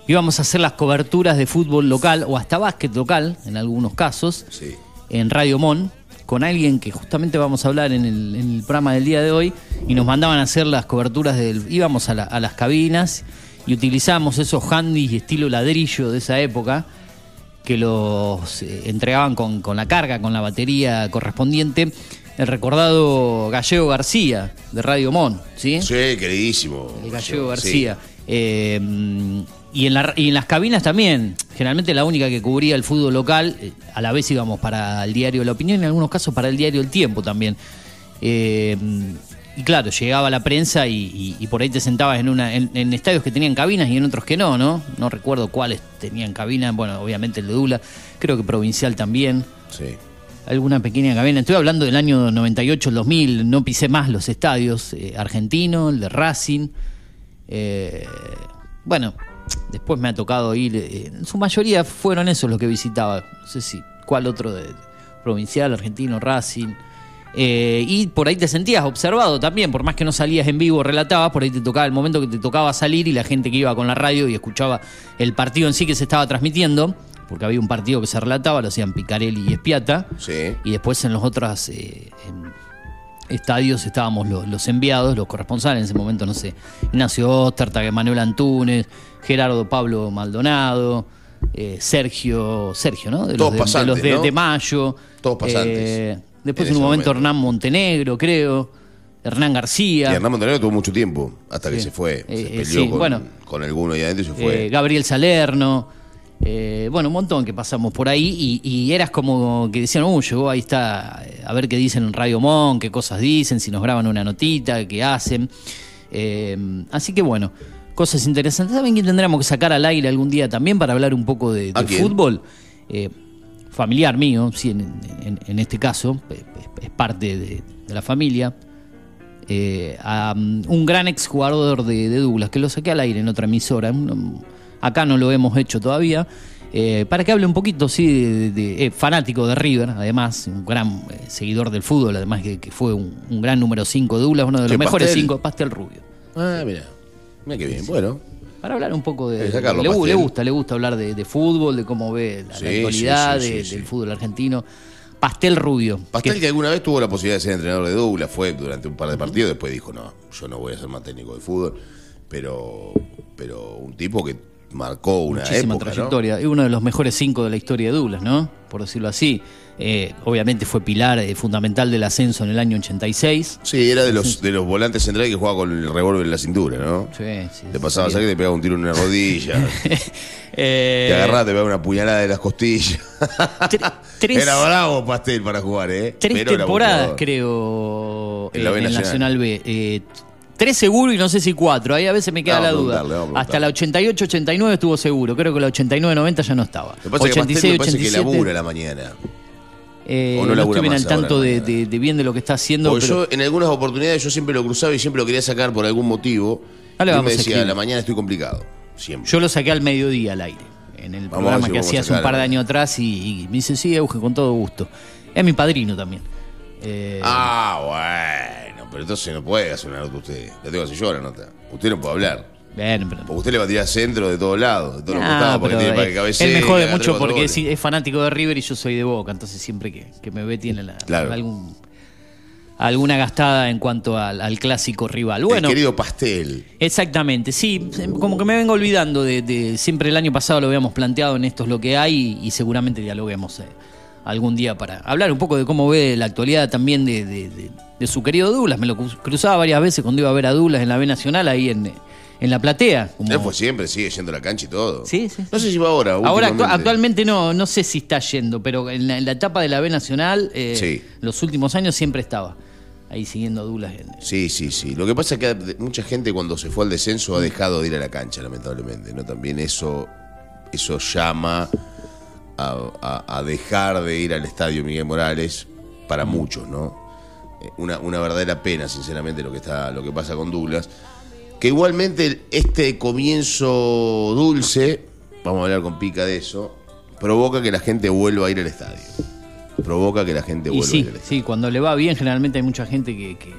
íbamos a hacer las coberturas de fútbol local o hasta básquet local, en algunos casos, Sí. en Radio Mon, con alguien que justamente vamos a hablar en el, en el programa del día de hoy y nos mandaban a hacer las coberturas del... íbamos a, la- a las cabinas y utilizábamos esos handys estilo ladrillo de esa época que los eh, entregaban con, con la carga, con la batería correspondiente. El recordado Gallego García de Radio Mon, ¿sí? Sí, queridísimo. El Gallego Sí. García. Eh, y, en la- y en las cabinas también. Generalmente la única que cubría el fútbol local. eh, a la vez íbamos para el diario La Opinión, en algunos casos para el diario El Tiempo también. Eh, y claro, llegaba la prensa y, y- y por ahí te sentabas en, una, en, en estadios que tenían cabinas y en otros que no, ¿no? No recuerdo cuáles tenían cabina. Bueno, obviamente el de Dula. Creo que Provincial también Sí. alguna pequeña cabina. Estoy hablando del año 98, el 2000, no pisé más los estadios. eh, argentino, el de Racing. eh, bueno, después me ha tocado ir. eh, en su mayoría fueron esos los que visitaba. No sé si, cuál otro de provincial, argentino, Racing. Eh, y por ahí te sentías observado también, por más que no salías en vivo, relatabas, por ahí te tocaba el momento que te tocaba salir y la gente que iba con la radio y escuchaba el partido en sí que se estaba transmitiendo, porque había un partido que se relataba, lo hacían Picarelli y Espiata, Sí. y después en los otros eh, estadios estábamos lo- los, enviados, los corresponsales, en ese momento, no sé, Ignacio Ostertag, Manuel Antunes, Gerardo Pablo Maldonado, eh, Sergio, Sergio, ¿no? De Todos los de, de pasantes, los de, ¿no? de Mayo. Todos pasantes Eh, después en un momento, momento. Hernán Montenegro, creo. Hernán Y García. Hernán Montenegro tuvo mucho tiempo hasta que se fue. Se Eh, eh, peleó sí, con, bueno. con alguno ahí adentro y se fue. Gabriel Salerno. eh, bueno, un montón que pasamos por ahí y, y eras como que decían, uh, llegó, ahí está, a ver qué dicen en Radio Mon, qué cosas dicen, si nos graban una notita, qué hacen. Eh, así que bueno, cosas interesantes. ¿Saben quién tendríamos que sacar al aire algún día también para hablar un poco de, fútbol? Eh, familiar mío, sí, en, en- en este caso, es, es parte de, de la familia. eh, a um, un gran exjugador de, de Douglas, que lo saqué al aire en otra emisora. acá no lo hemos hecho todavía. eh, para que hable un poquito, sí, de, de- eh, fanático de River, además, un gran eh, seguidor del fútbol, además que, que fue un, un gran número 5 de Douglas, uno de los ¿Qué, mejores Pastel? 5, Pastel Rubio. Ah, mira. Mira qué bien. Bueno. Para hablar un poco de. Sacarlo, le, gusta, le gusta hablar de, de fútbol, de cómo ve la, actualidad sí, sí, de- sí, del fútbol argentino. Pastel Rubio. Pastel que- que alguna vez tuvo la posibilidad de ser entrenador de Douglas, fue durante un par de partidos, después dijo, no, yo no voy a ser más técnico de fútbol, pero, pero un tipo que marcó una muchísima época, ¿no? trayectoria. Es uno de los mejores cinco de la historia de Douglas, ¿no? Por decirlo así. Eh, obviamente fue pilar eh, fundamental del ascenso en el año 86. Sí, era de los, de los volantes centrales que jugaba con el revólver en la cintura, ¿no? Sí, sí, Te pasaba a sí. salir y te pegaba un tiro en una rodilla. Eh, te agarraba, te pegaba una puñalada de las costillas. tres, Era bravo pastel para jugar, ¿eh? tres Pero temporadas, creo, En la B en Nacional. Nacional B. Tres seguro y no sé si cuatro. Ahí a veces me queda la duda. Hasta la 88-89 estuvo seguro. Creo que la 89-90 ya no estaba. Lo que pasa es que Pastel me parece que 87, labura a la mañana. eh, o no no, labura estoy al tanto de, de- de bien de lo que está haciendo. Porque pero- yo en algunas oportunidades yo siempre lo cruzaba y siempre lo quería sacar por algún motivo. Y vamos me decía, a la mañana estoy complicado. Siempre. Yo lo saqué al mediodía al aire, en el Vamos programa que hacía hace un par de años atrás y, y me dice, sí, Euge, con todo gusto. Es mi padrino también. Eh, Ah, bueno, pero entonces no puede hacer una nota usted. La tengo que hacer yo la nota. Usted no puede hablar. bueno, pero- Porque usted le va a tirar centro de todos lados, de todos los Ah, costados, porque pero, tiene para que cabecee. él me jode mucho porque es, es fanático de River y yo soy de Boca, entonces siempre que, que me ve tiene la- Claro. algún, alguna gastada en cuanto al, al clásico rival. Bueno, El querido pastel. Exactamente, sí, como que me vengo olvidando de, de- siempre el año pasado lo habíamos planteado en esto es lo que hay y, y seguramente dialoguemos eh, algún día para hablar un poco de cómo ve la actualidad también de, de- de- de su querido Douglas. Me lo cru- cruzaba varias veces cuando iba a ver a Douglas en la B Nacional ahí en, en la platea. como- Él fue siempre, sigue yendo a la cancha y todo. Sí, sí. No sé si va ahora. Ahora actualmente no, no sé si está yendo, pero en la, en la etapa de la B Nacional, eh, Sí. los últimos años siempre estaba ahí siguiendo a Douglas. Sí, sí, sí. Lo que pasa es que mucha gente cuando se fue al descenso ha dejado de ir a la cancha, lamentablemente. ¿no? También eso, eso llama a, a- a dejar de ir al estadio Miguel Morales para muchos, ¿no? Eh, Una, una verdadera pena, sinceramente, lo que está, lo que pasa con Douglas. Que igualmente este comienzo dulce, vamos a hablar con pica de eso, provoca que la gente vuelva a ir al estadio. Provoca que la gente Y vuelva a sí, ir al estadio. sí, cuando le va bien, generalmente hay mucha gente que. que-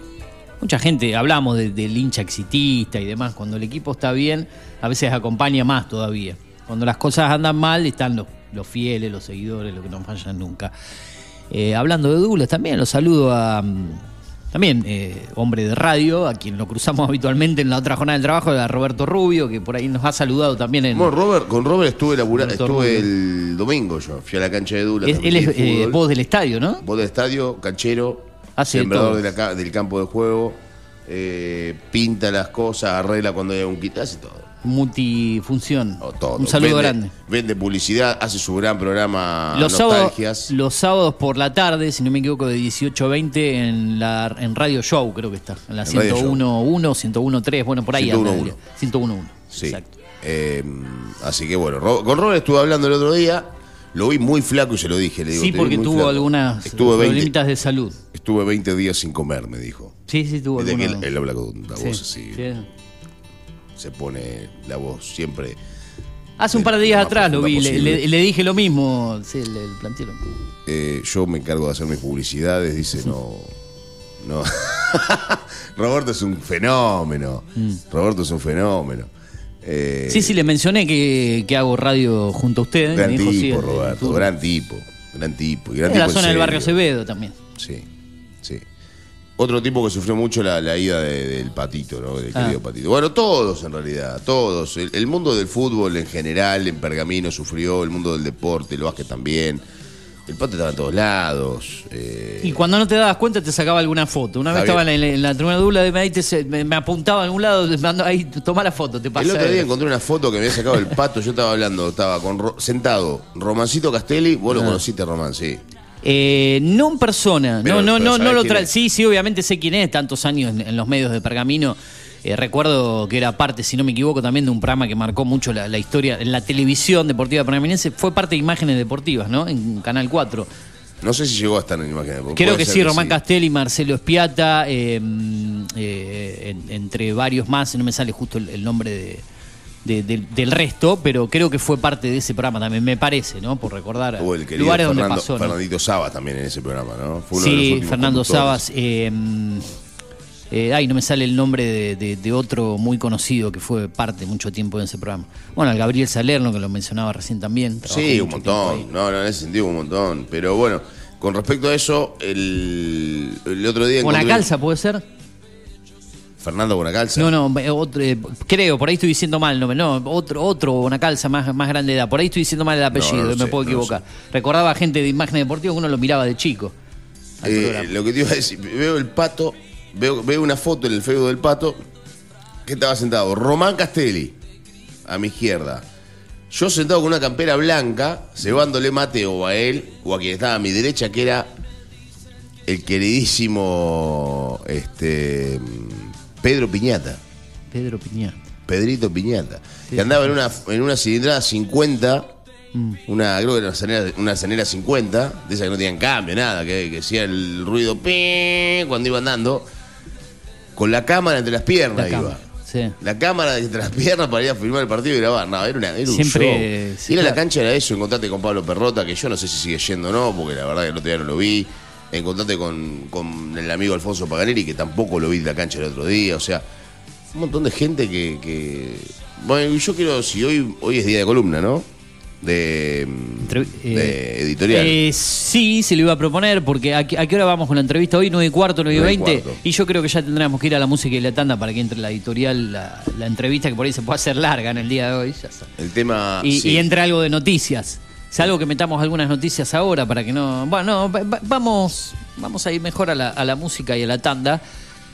mucha gente, hablamos de- del hincha exitista y demás. Cuando el equipo está bien, a veces acompaña más todavía. Cuando las cosas andan mal, están los, los fieles, los seguidores, los que no fallan nunca. Eh, hablando de Douglas también, lo saludo a. mm, También, eh, hombre de radio, a quien lo cruzamos habitualmente en la otra jornada del trabajo, a Roberto Rubio, que por ahí nos ha saludado también en. Bueno, Robert, con Robert estuve laburando, estuve el domingo yo, fui a la cancha de Dula. Es- él es eh, voz del estadio, ¿no? Voz del estadio, canchero, Hace de sembrador de la del campo de juego, pinta las cosas, arregla cuando hay algún quita, hace todo. Multifunción. o todo. Un saludo Vende- grande. Vende publicidad, hace su gran programa Los sábados, Nostalgias. los sábados por la tarde, si no me equivoco, de 18 a 20 en, la, en Radio Show, creo que está. En la En Radio 101.1, 101.3, bueno, por ahí. anda, 101.1. 101.1. Sí. Exacto. Eh, así que bueno, con Robert estuve hablando el otro día, lo vi muy flaco y se lo dije. Le digo, Sí, "Te vi porque tuvo flaco". algunas Estuve 20, problemitas de salud. estuve 20 días sin comer, me dijo. Sí, sí, tuvo algunas. él, él habla con la Sí, voz así, sí. Se pone la voz siempre. Hace un par de días atrás lo vi, le, posible. le- le dije lo mismo. Sí, le, le planteé lo mismo. Eh, yo me encargo de hacer mis publicidades, dice, no. No. Roberto es un fenómeno. Roberto es un fenómeno. Eh, Mm. Sí, sí, le mencioné que, que hago radio junto a ustedes. Gran dijo, sí, tipo, en- en Roberto, gran tipo. Gran tipo. y gran Es la en zona del barrio Acevedo también. Sí, sí. Otro tipo que sufrió mucho la, la ida de- del patito, ¿no? Del Ah. querido patito. Bueno, todos en realidad, todos. El, el mundo del fútbol en general, en Pergamino sufrió, el mundo del deporte, el básquet también. El pato estaba en todos lados. eh, Y cuando no te dabas cuenta te sacaba alguna foto. Una vez Está estaba en la, en la tribuna de Dula de Medite, se- me, me apuntaba a algún lado, me mandó ahí, toma la foto, te pasa. el otro día encontré una foto que me había sacado el pato, yo estaba hablando, estaba con Ro- sentado, Romancito Castelli, vos Ah. lo conociste, Román, sí. Eh, no en persona, Pero- no, no, no, no ¿sabés lo trae. Sí, sí, obviamente sé quién es, tantos años en, en los medios de Pergamino. Eh, recuerdo que era parte, si no me equivoco, también de un programa que marcó mucho la, la historia en la televisión deportiva pergaminense. Fue parte de Imágenes Deportivas, ¿no? En Canal 4. No sé si llegó a estar en imagen. Creo que sí, Román Castelli, Marcelo Espiata, eh, eh, en- entre varios más, no me sale justo el, el nombre de, de- del- del resto, pero creo que fue parte de ese programa también, me parece, ¿no? Por recordar O el lugares donde pasó. ¿no? Fernandito Sabas también en ese programa, ¿no? Fue uno de los Sí, Fernando. Sabas. eh, eh, ay, no me sale el nombre de, de- de otro muy conocido que fue parte mucho tiempo de ese programa. Bueno, el Gabriel Salerno, que lo mencionaba recién también. Sí, un montón. No, no, en ese sentido un montón. Pero bueno, con respecto a eso, el, el otro día encontré- Bonacalza, ¿puede ser? Fernando Bonacalza. No, no, otro, eh, creo, por ahí estoy diciendo mal nombre. No, otro, otro Bonacalza más, más grande de edad. Por ahí estoy diciendo mal el apellido, No, no me sé, puedo no equivocar. Recordaba gente de imagen deportiva que uno lo miraba de chico. Eh, lo que te iba a decir, veo el pato, veo, veo una foto en el Facebook del pato, que estaba sentado Román Castelli, a mi izquierda. Yo sentado con una campera blanca, cebándole mate o a él, o a quien estaba a mi derecha, que era el queridísimo este, Pedro Piñata. Pedro Piñá. Pedrito Piñata, que andaba en una, en una cilindrada 50, una, creo que era una cenera, una cenera 50, de esas que no tenían cambio, nada, que, que hacía el ruido cuando iba andando, con la cámara entre las piernas La iba. cámara, sí. La cámara entre las piernas para ir a filmar el partido y grabar. No, era, una, era un Siempre, show. sí, ir a la cancha era eso, encontrarte con Pablo Perrota, que yo no sé si sigue yendo o no, porque la verdad que el otro día no lo vi. Encontrarte con, con el amigo Alfonso Paganelli, que tampoco lo vi de la cancha el otro día. O sea, un montón de gente que. que- Bueno, yo quiero, si hoy, hoy es día de columna, ¿no? De, eh, editorial. Eh, sí, se lo iba a proponer, porque ¿a, a qué hora vamos con la entrevista hoy? 9 y cuarto, 9 y Nueve y 20. cuarto. Y yo creo que ya tendremos que ir a la música y la tanda para que entre la editorial, la, la entrevista, que por ahí se puede hacer larga en el día de hoy. Ya está. el tema. Y, sí. y entre algo de noticias. Salvo que metamos algunas noticias ahora para que no. Bueno, no, va- va- vamos, vamos a ir mejor a la, a la música y a la tanda.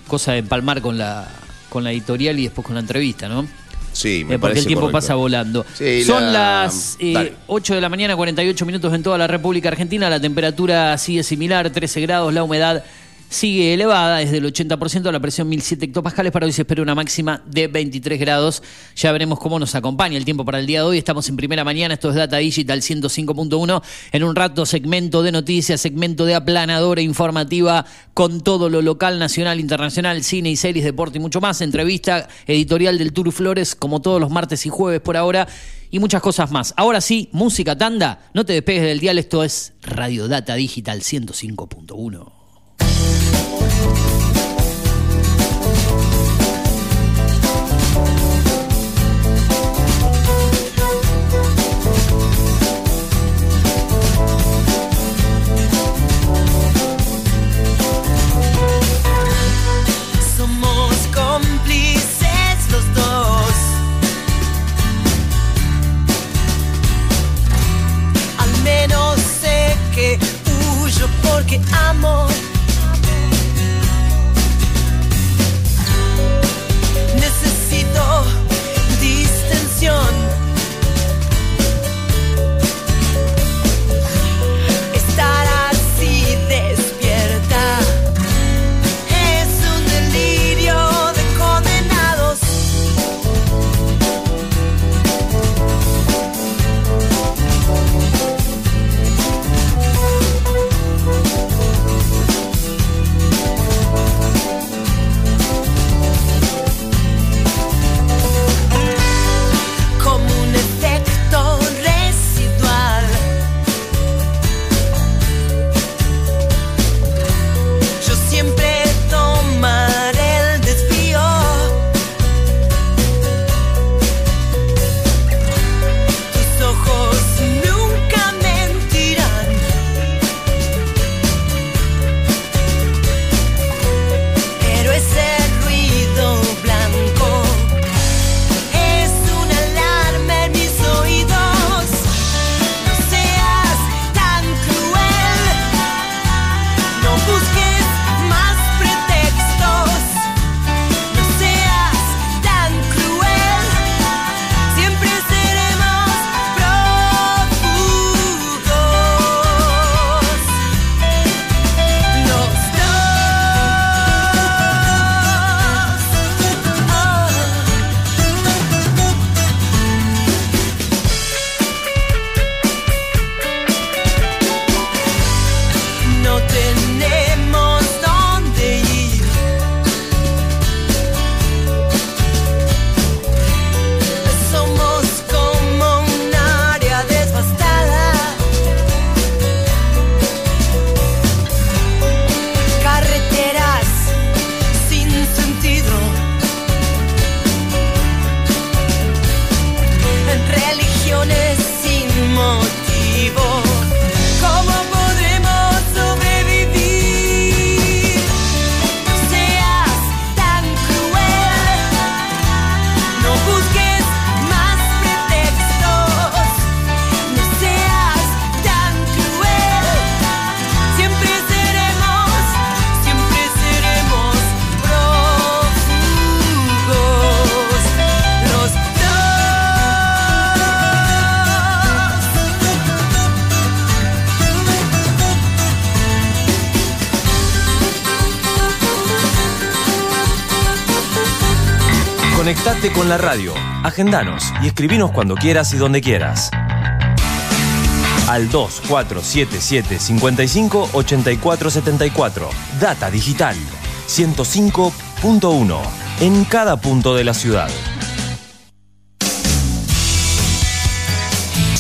Cosa de empalmar con la, con la editorial y después con la entrevista, ¿no? Sí, me Eh, porque el tiempo correcto. pasa volando. Sí, Son la- las eh, Dale. 8 de la mañana, 48 minutos en toda la República Argentina. La temperatura sigue similar, 13 grados. La humedad sigue elevada, es del 80%. La presión 1007 hectopascales. Para hoy se espera una máxima de 23 grados. Ya veremos cómo nos acompaña el tiempo para el día de hoy. Estamos en primera mañana. Esto es Data Digital 105.1. En un rato, segmento de noticias, segmento de aplanadora informativa con todo lo local, nacional, internacional, cine y series, deporte y mucho más. Entrevista editorial del Turu Flores, como todos los martes y jueves por ahora. Y muchas cosas más. Ahora sí, música tanda. No te despegues del dial. Esto es Radio Data Digital 105.1. con la radio, agendanos y escribinos cuando quieras y donde quieras. Al 2477 55 84 74. Data Digital 105.1 en cada punto de la ciudad.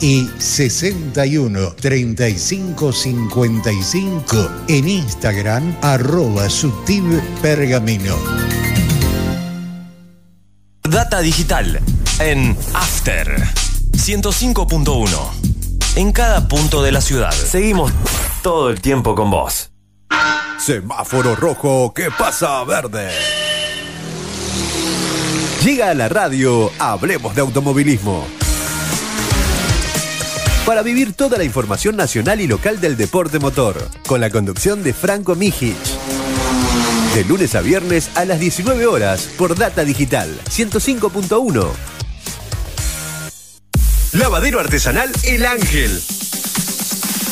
y 61 35 55 en Instagram arroba pergamino. Data digital en After 105.1. En cada punto de la ciudad. Seguimos todo el tiempo con vos. Semáforo rojo, ¿qué pasa verde? Llega a la radio, hablemos de automovilismo. Para vivir toda la información nacional y local del deporte motor, con la conducción de Franco Mijic. De lunes a viernes a las 19 horas por Data Digital 105.1. Lavadero artesanal El Ángel.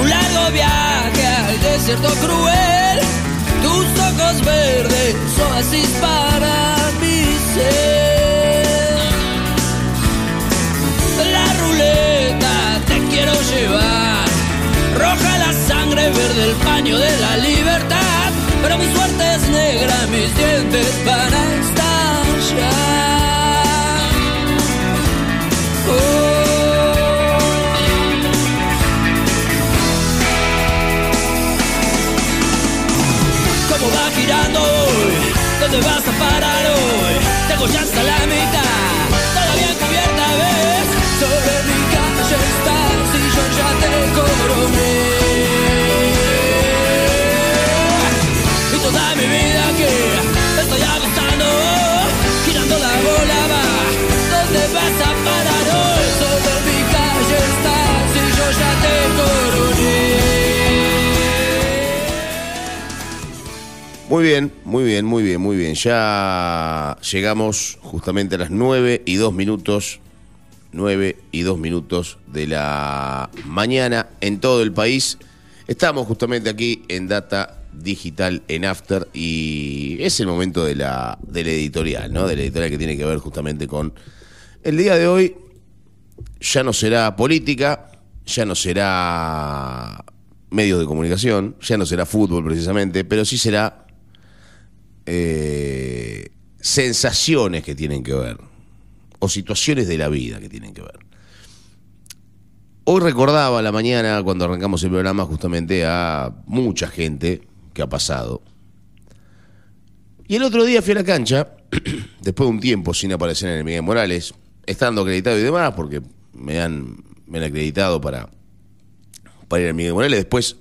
Un largo viaje al desierto cruel. Tus ojos verdes, oasis para mi ser. La ruleta te quiero llevar. Roja la sangre, verde el paño de la libertad. Pero mi suerte es negra, mis dientes van ¿Dónde vas a parar hoy? Tengo ya hasta la mitad, toda bien cubierta, ¿ves? Sobre mi calle estás y yo ya te coroné. Y toda mi vida que estoy agotando, girando la bola va. ¿Dónde vas a parar Muy bien, muy bien, muy bien, muy bien. Ya llegamos justamente a las 9 y 2 minutos. 9 y 2 minutos de la mañana en todo el país. Estamos justamente aquí en Data Digital en After y es el momento de la, de la editorial, ¿no? De la editorial que tiene que ver justamente con el día de hoy. Ya no será política, ya no será medios de comunicación, ya no será fútbol precisamente, pero sí será eh, sensaciones que tienen que ver, o situaciones de la vida que tienen que ver. Hoy recordaba a la mañana, cuando arrancamos el programa, justamente a mucha gente que ha pasado. Y el otro día fui a la cancha, después de un tiempo sin aparecer en el Miguel Morales, estando acreditado y demás, porque me han, me han acreditado para, para ir al Miguel Morales. Después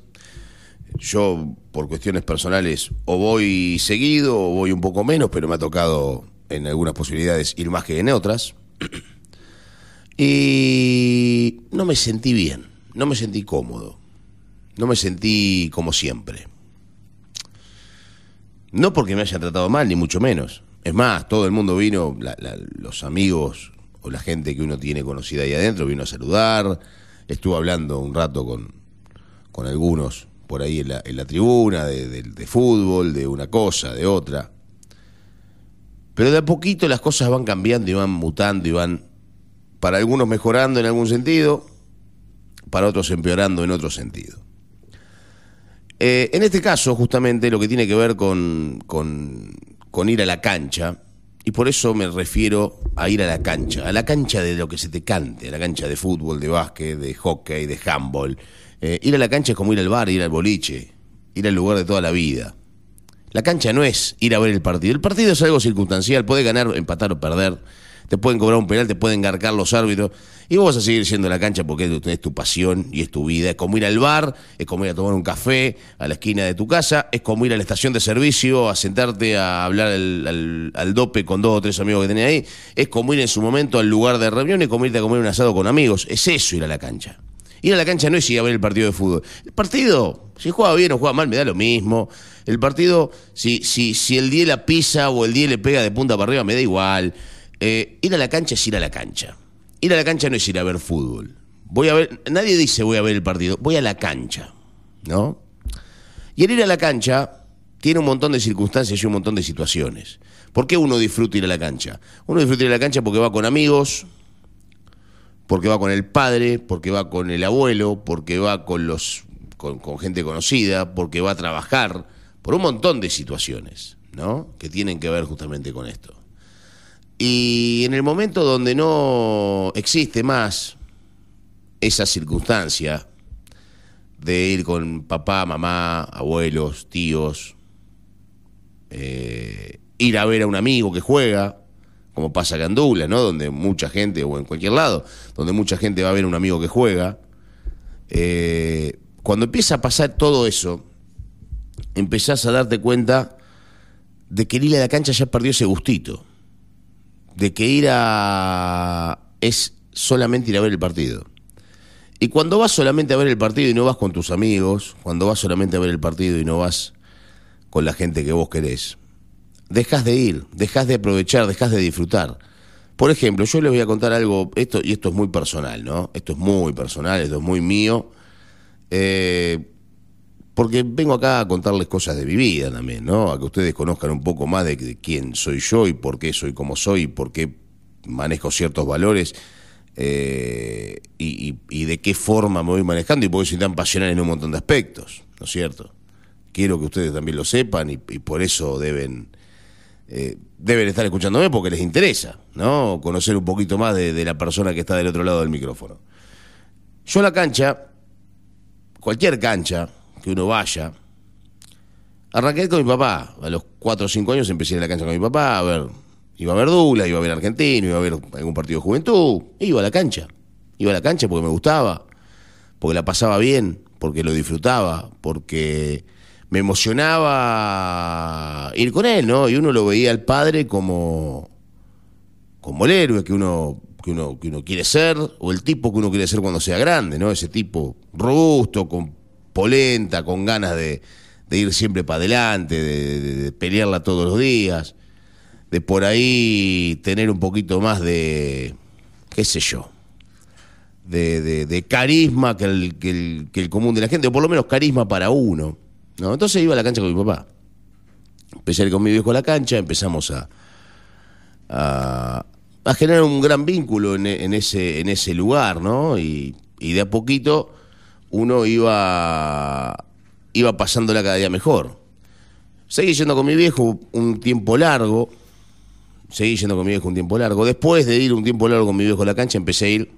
yo, por cuestiones personales, o voy seguido o voy un poco menos, pero me ha tocado en algunas posibilidades ir más que en otras. Y no me sentí bien, no me sentí cómodo, no me sentí como siempre. No porque me hayan tratado mal, ni mucho menos. Es más, todo el mundo vino, la- la- los amigos o la gente que uno tiene conocida ahí adentro, vino a saludar. Estuve hablando un rato con, con algunos por ahí en la, en la tribuna, de, de- de fútbol, de una cosa, de otra. Pero de a poquito las cosas van cambiando y van mutando y van, para algunos mejorando en algún sentido, para otros empeorando en otro sentido. Eh, en este caso, justamente, lo que tiene que ver con, con, con ir a la cancha, y por eso me refiero a ir a la cancha, a la cancha de lo que se te cante, a la cancha de fútbol, de básquet, de hockey, de handball. Eh, ir a la cancha es como ir al bar, ir al boliche, ir al lugar de toda la vida. La cancha no es ir a ver el partido. El partido es algo circunstancial, puede ganar, empatar o perder. te pueden cobrar un penal, te pueden garcar los árbitros. Y vos vas a seguir yendo a la cancha porque es tu, es pasión y es tu vida. Es como ir al bar, es como ir a tomar un café a la esquina de tu casa, es como ir a la estación de servicio a sentarte a hablar al, al- dope con dos o tres amigos que tenés ahí. Es como ir en su momento al lugar de reunión y como irte a comer un asado con amigos. Es eso ir a la cancha. Ir a la cancha no es ir a ver el partido de fútbol. El partido, si juega bien o juega mal, me da lo mismo. El partido, si, si, si el 10 la pisa o el 10 le pega de punta para arriba, me da igual. Eh, ir a la cancha es ir a la cancha. Ir a la cancha no es ir a ver fútbol. Voy a ver, nadie dice voy a ver el partido, voy a la cancha, ¿no? Y el ir a la cancha tiene un montón de circunstancias y un montón de situaciones. ¿Por qué uno disfruta ir a la cancha? Uno disfruta ir a la cancha porque va con amigos, porque va con el padre, porque va con el abuelo, porque va con los con, gente conocida, porque va a trabajar, por un montón de situaciones, ¿no? Que tienen que ver justamente con esto. Y en el momento donde no existe más esa circunstancia de ir con papá, mamá, abuelos, tíos, eh, ir a ver a un amigo que juega, como pasa acá en Douglas, ¿no? Donde mucha gente, o en cualquier lado, donde mucha gente va a ver a un amigo que juega. eh, cuando empieza a pasar todo eso, empezás a darte cuenta de que el ir a la cancha ya perdió ese gustito. De que ir a. es solamente ir a ver el partido. Y cuando vas solamente a ver el partido y no vas con tus amigos, cuando vas solamente a ver el partido y no vas con la gente que vos querés, dejas de ir, dejas de aprovechar, dejas de disfrutar. Por ejemplo, yo les voy a contar algo, esto, y esto es muy personal, ¿no? Esto es muy personal, esto es muy mío. eh, porque vengo acá a contarles cosas de mi vida también, ¿no? A que ustedes conozcan un poco más de, quién soy yo y por qué soy como soy y por qué manejo ciertos valores eh, y, de qué forma me voy manejando y por qué soy tan pasional en un montón de aspectos, ¿no es cierto? Quiero que ustedes también lo sepan y por eso deben, eh, deben estar escuchándome porque les interesa, ¿no? Conocer un poquito más de, la persona que está del otro lado del micrófono. Yo la cancha, cualquier cancha que uno vaya, arranqué con mi papá. A los 4 o 5 años empecé a la cancha con mi papá, a ver, iba a ver Douglas, iba a ver Argentino, iba a ver algún partido de juventud, iba a la cancha. Iba a la cancha porque me gustaba, porque la pasaba bien, porque lo disfrutaba, porque me emocionaba ir con él, ¿no? Y uno lo veía al padre como, como el héroe que uno, que uno, que uno quiere ser, o el tipo que uno quiere ser cuando sea grande, ¿no? Ese tipo robusto, con polenta, con ganas de, de ir siempre para adelante, de, de- pelearla todos los días, de por ahí tener un poquito más de, qué sé yo, de, de- de carisma que el, que, el, que el común de la gente, o por lo menos carisma para uno. ¿No? Entonces iba a la cancha con mi papá. Empecé a ir con mi viejo a la cancha, empezamos a, a, a generar un gran vínculo en, ese, en ese lugar, ¿no? Y, y de a poquito uno iba, iba pasándola cada día mejor. Seguí yendo con mi viejo un tiempo largo, seguí yendo con mi viejo un tiempo largo. Después de ir un tiempo largo con mi viejo a la cancha, empecé a ir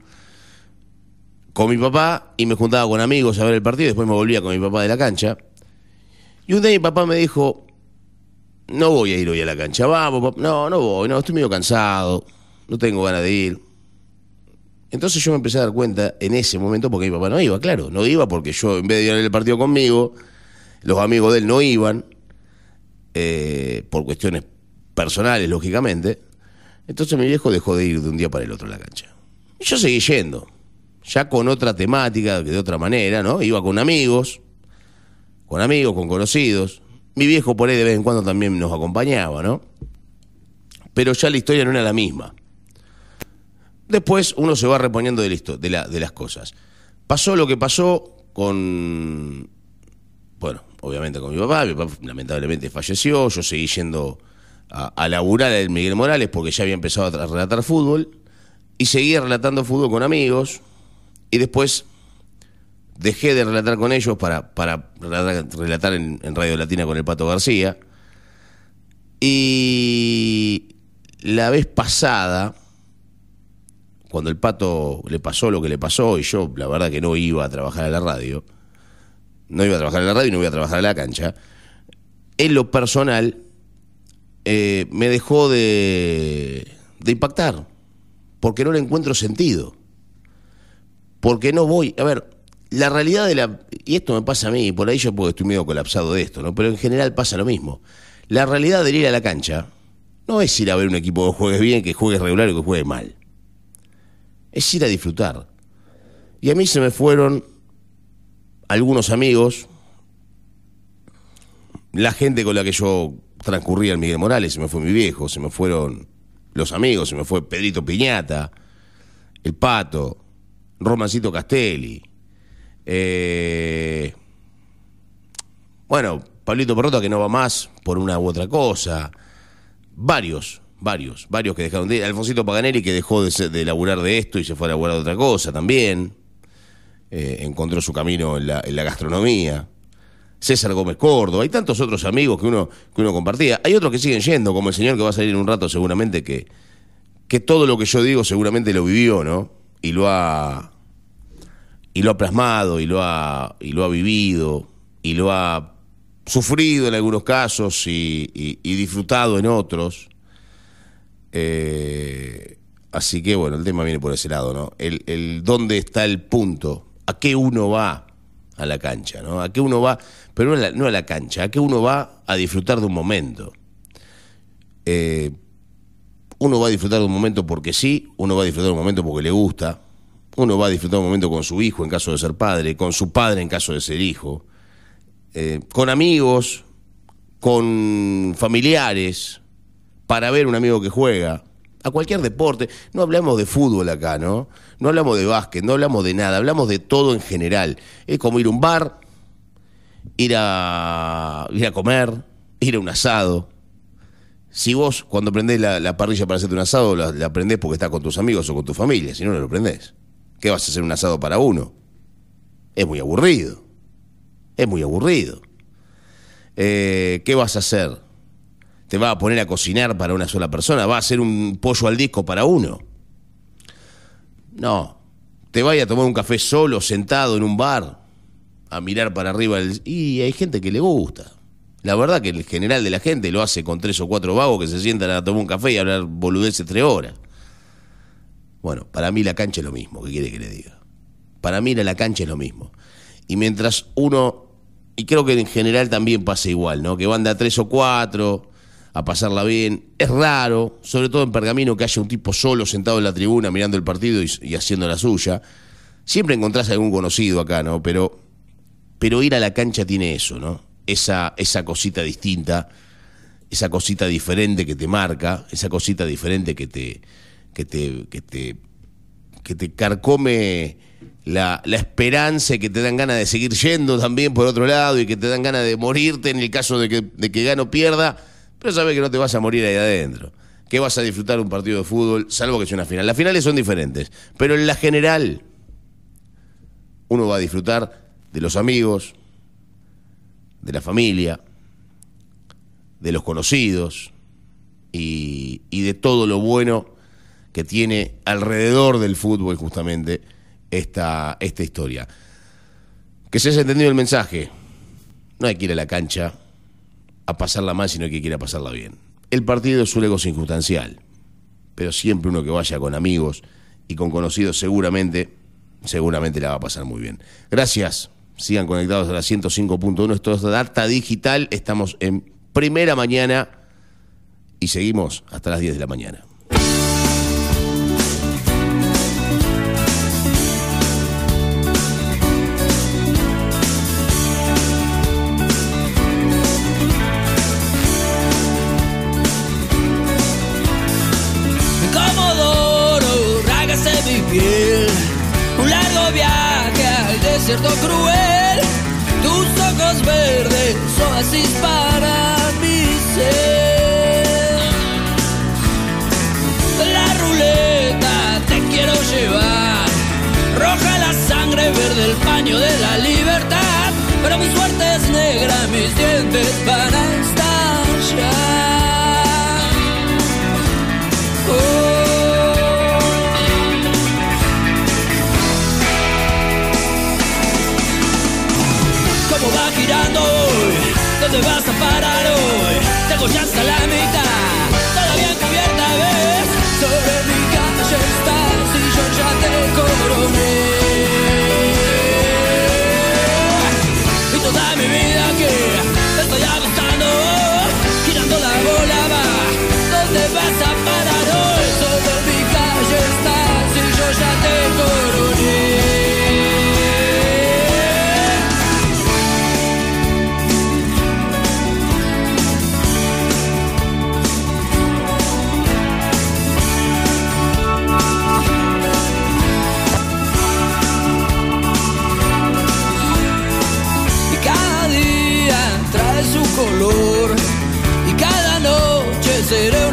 con mi papá y me juntaba con amigos a ver el partido. Después me volvía con mi papá de la cancha. Y un día mi papá me dijo, no voy a ir hoy a la cancha, vamos, papá. no, no voy, no, estoy medio cansado, no tengo ganas de ir. Entonces yo me empecé a dar cuenta en ese momento, porque mi papá no iba, claro, no iba porque yo en vez de ir al partido conmigo, los amigos de él no iban, eh, por cuestiones personales, lógicamente. Entonces mi viejo dejó de ir de un día para el otro a la cancha. Y yo seguí yendo, ya con otra temática, de otra manera, ¿no? Iba con amigos, con amigos, con conocidos. Mi viejo por ahí de vez en cuando también nos acompañaba, ¿no? Pero ya la historia no era la misma. Después uno se va reponiendo de, la histo- de, la- de las cosas. Pasó lo que pasó con, bueno, obviamente con mi papá. Mi papá lamentablemente falleció. Yo seguí yendo a, a laburar en Miguel Morales porque ya había empezado a relatar fútbol. Y seguía relatando fútbol con amigos. Y después dejé de relatar con ellos para, para relatar, en, Radio Latina con el Pato García. Y la vez pasada, cuando el Pato le pasó lo que le pasó, y yo la verdad que no iba a trabajar a la radio, no iba a trabajar en la radio y no iba a trabajar a la cancha, en lo personal eh, me dejó de, de impactar, porque no le encuentro sentido. Porque no voy. A ver, la realidad de la. Y esto me pasa a mí, por ahí yo porque estoy medio colapsado de esto, ¿no? Pero en general pasa lo mismo. La realidad de ir a la cancha no es ir a ver un equipo que juegue bien, que juegue regular o que juegue mal. Es ir a disfrutar. Y a mí se me fueron algunos amigos, la gente con la que yo transcurría en Miguel Morales, se me fue mi viejo, se me fueron los amigos, se me fue Pedrito Piñata, el Pato, Romancito Castelli, eh, bueno, Pablito Perrota que no va más por una u otra cosa, varios, varios, varios que dejaron de Alfonsito Paganelli que dejó de, de laburar de esto y se fue a laburar de otra cosa también, eh, encontró su camino en la, gastronomía. César Gómez Cordo, hay tantos otros amigos que uno, que uno compartía. Hay otros que siguen yendo, como el señor que va a salir en un rato seguramente, que, que todo lo que yo digo seguramente lo vivió, ¿no? Y lo ha, y lo ha plasmado, y lo ha, y lo ha vivido, y lo ha sufrido en algunos casos y, disfrutado en otros. Eh, así que bueno, el tema viene por ese lado, ¿no? El, el dónde está el punto, a qué uno va a la cancha, ¿no? A qué uno va, pero no a la, no a la cancha, a qué uno va a disfrutar de un momento. Eh, uno va a disfrutar de un momento porque sí, uno va a disfrutar de un momento porque le gusta, uno va a disfrutar un momento con su hijo en caso de ser padre, con su padre en caso de ser hijo, eh, con amigos, con familiares, para ver un amigo que juega, a cualquier deporte. No hablamos de fútbol acá, ¿no? No hablamos de básquet, no hablamos de nada, hablamos de todo en general. Es como ir a un bar, ir a, ir a comer, ir a un asado. Si vos cuando prendés la, la parrilla para hacerte un asado, la, la prendés porque estás con tus amigos o con tu familia, si no, no lo prendés. ¿Qué vas a hacer un asado para uno? Es muy aburrido. Es muy aburrido. Eh, ¿Qué vas a hacer? ¿Te vas a poner a cocinar para una sola persona? ¿Va a hacer un pollo al disco para uno? No. ¿Te vaya a tomar un café solo, sentado en un bar, a mirar para arriba? Y hay gente que le gusta. La verdad que el general de la gente lo hace con tres o cuatro vagos que se sientan a tomar un café y hablar boludeces tres horas. Bueno, para mí la cancha es lo mismo, ¿qué quiere que le diga? Para mí la cancha es lo mismo. Y mientras uno, y creo que en general también pasa igual, ¿no? Que van de a tres o cuatro a pasarla bien. Es raro, sobre todo en Pergamino, que haya un tipo solo sentado en la tribuna mirando el partido y, haciendo la suya. Siempre encontrás algún conocido acá, ¿no? Pero, pero ir a la cancha tiene eso, ¿no? Esa, esa cosita distinta, esa cosita diferente que te marca, esa cosita diferente que te, que te, que te, que te carcome la, la esperanza y que te dan ganas de seguir yendo también por otro lado y que te dan ganas de morirte en el caso de que, de que pierda, pero sabes que no te vas a morir ahí adentro. Que vas a disfrutar un partido de fútbol, salvo que sea una final. Las finales son diferentes, pero en la general uno va a disfrutar de los amigos, de la familia, de los conocidos y, y de todo lo bueno que tiene alrededor del fútbol justamente esta, esta historia. Que se haya entendido el mensaje. No hay que ir a la cancha a pasarla mal, sino que quiera pasarla bien. El partido es un ego circunstancial, pero siempre uno que vaya con amigos y con conocidos seguramente, seguramente la va a pasar muy bien. Gracias. Sigan conectados a la 105.1. Esto es Data Digital. Estamos en primera mañana y seguimos hasta las 10 de la mañana. Desierto cruel. Tus ojos verdes, oasis para mi ser. La ruleta te quiero llevar. Roja la sangre, verde el paño de la libertad. Pero mi suerte es negra, mis dientes van a estallar. dónde vas a parar hoy? Tengo ya hasta la mitad, todavía encubierta ves, sobre mi calle estás y yo ya te conozco.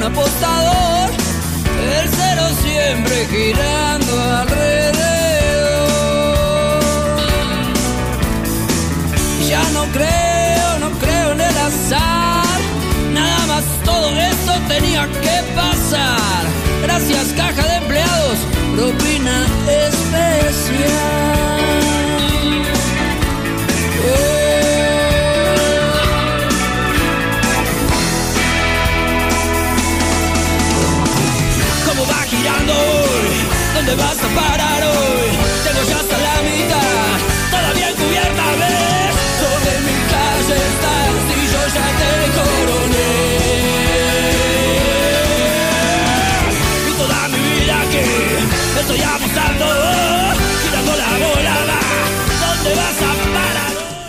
Apostador, el cero siempre girando alrededor. Ya no creo, no creo en el azar. Nada más todo esto tenía que pasar. Gracias, caja de empleados, propina especial. ¿Dónde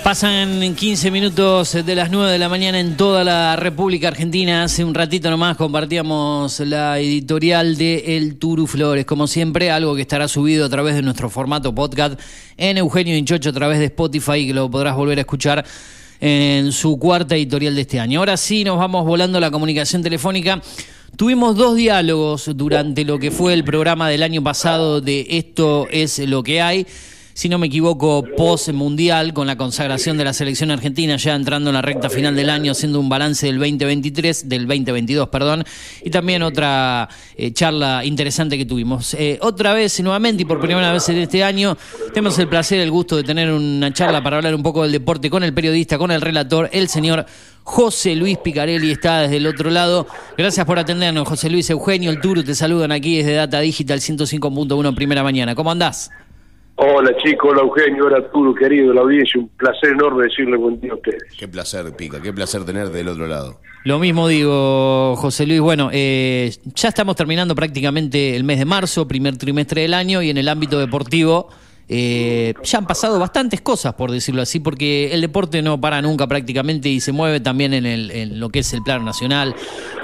Pasan 15 minutos de las 9 de la mañana en toda la República Argentina. Hace un ratito nomás compartíamos la editorial de El Turu Flores. Como siempre, algo que estará subido a través de nuestro formato podcast en Eugenio Inchocho a través de Spotify, que lo podrás volver a escuchar en su cuarta editorial de este año. Ahora sí, nos vamos volando la comunicación telefónica. Tuvimos dos diálogos durante lo que fue el programa del año pasado de Esto es lo que hay si no me equivoco, post-mundial, con la consagración de la selección argentina, ya entrando en la recta final del año, haciendo un balance del 2023, del 2022, perdón, y también otra eh, charla interesante que tuvimos. Eh, otra vez, nuevamente, y por primera vez en este año, tenemos el placer, el gusto de tener una charla para hablar un poco del deporte con el periodista, con el relator, el señor José Luis Picarelli está desde el otro lado. Gracias por atendernos, José Luis Eugenio, el Turu, te saludan aquí desde Data Digital 105.1 Primera Mañana. ¿Cómo andás? Hola chicos, hola Eugenio, hola Arturo, querido, la audiencia, un placer enorme decirle buen día a ustedes. Qué placer, Pica, qué placer tener del otro lado. Lo mismo digo, José Luis. Bueno, eh, ya estamos terminando prácticamente el mes de marzo, primer trimestre del año, y en el ámbito deportivo eh, ya han pasado bastantes cosas, por decirlo así, porque el deporte no para nunca prácticamente y se mueve también en, el, en lo que es el plano nacional,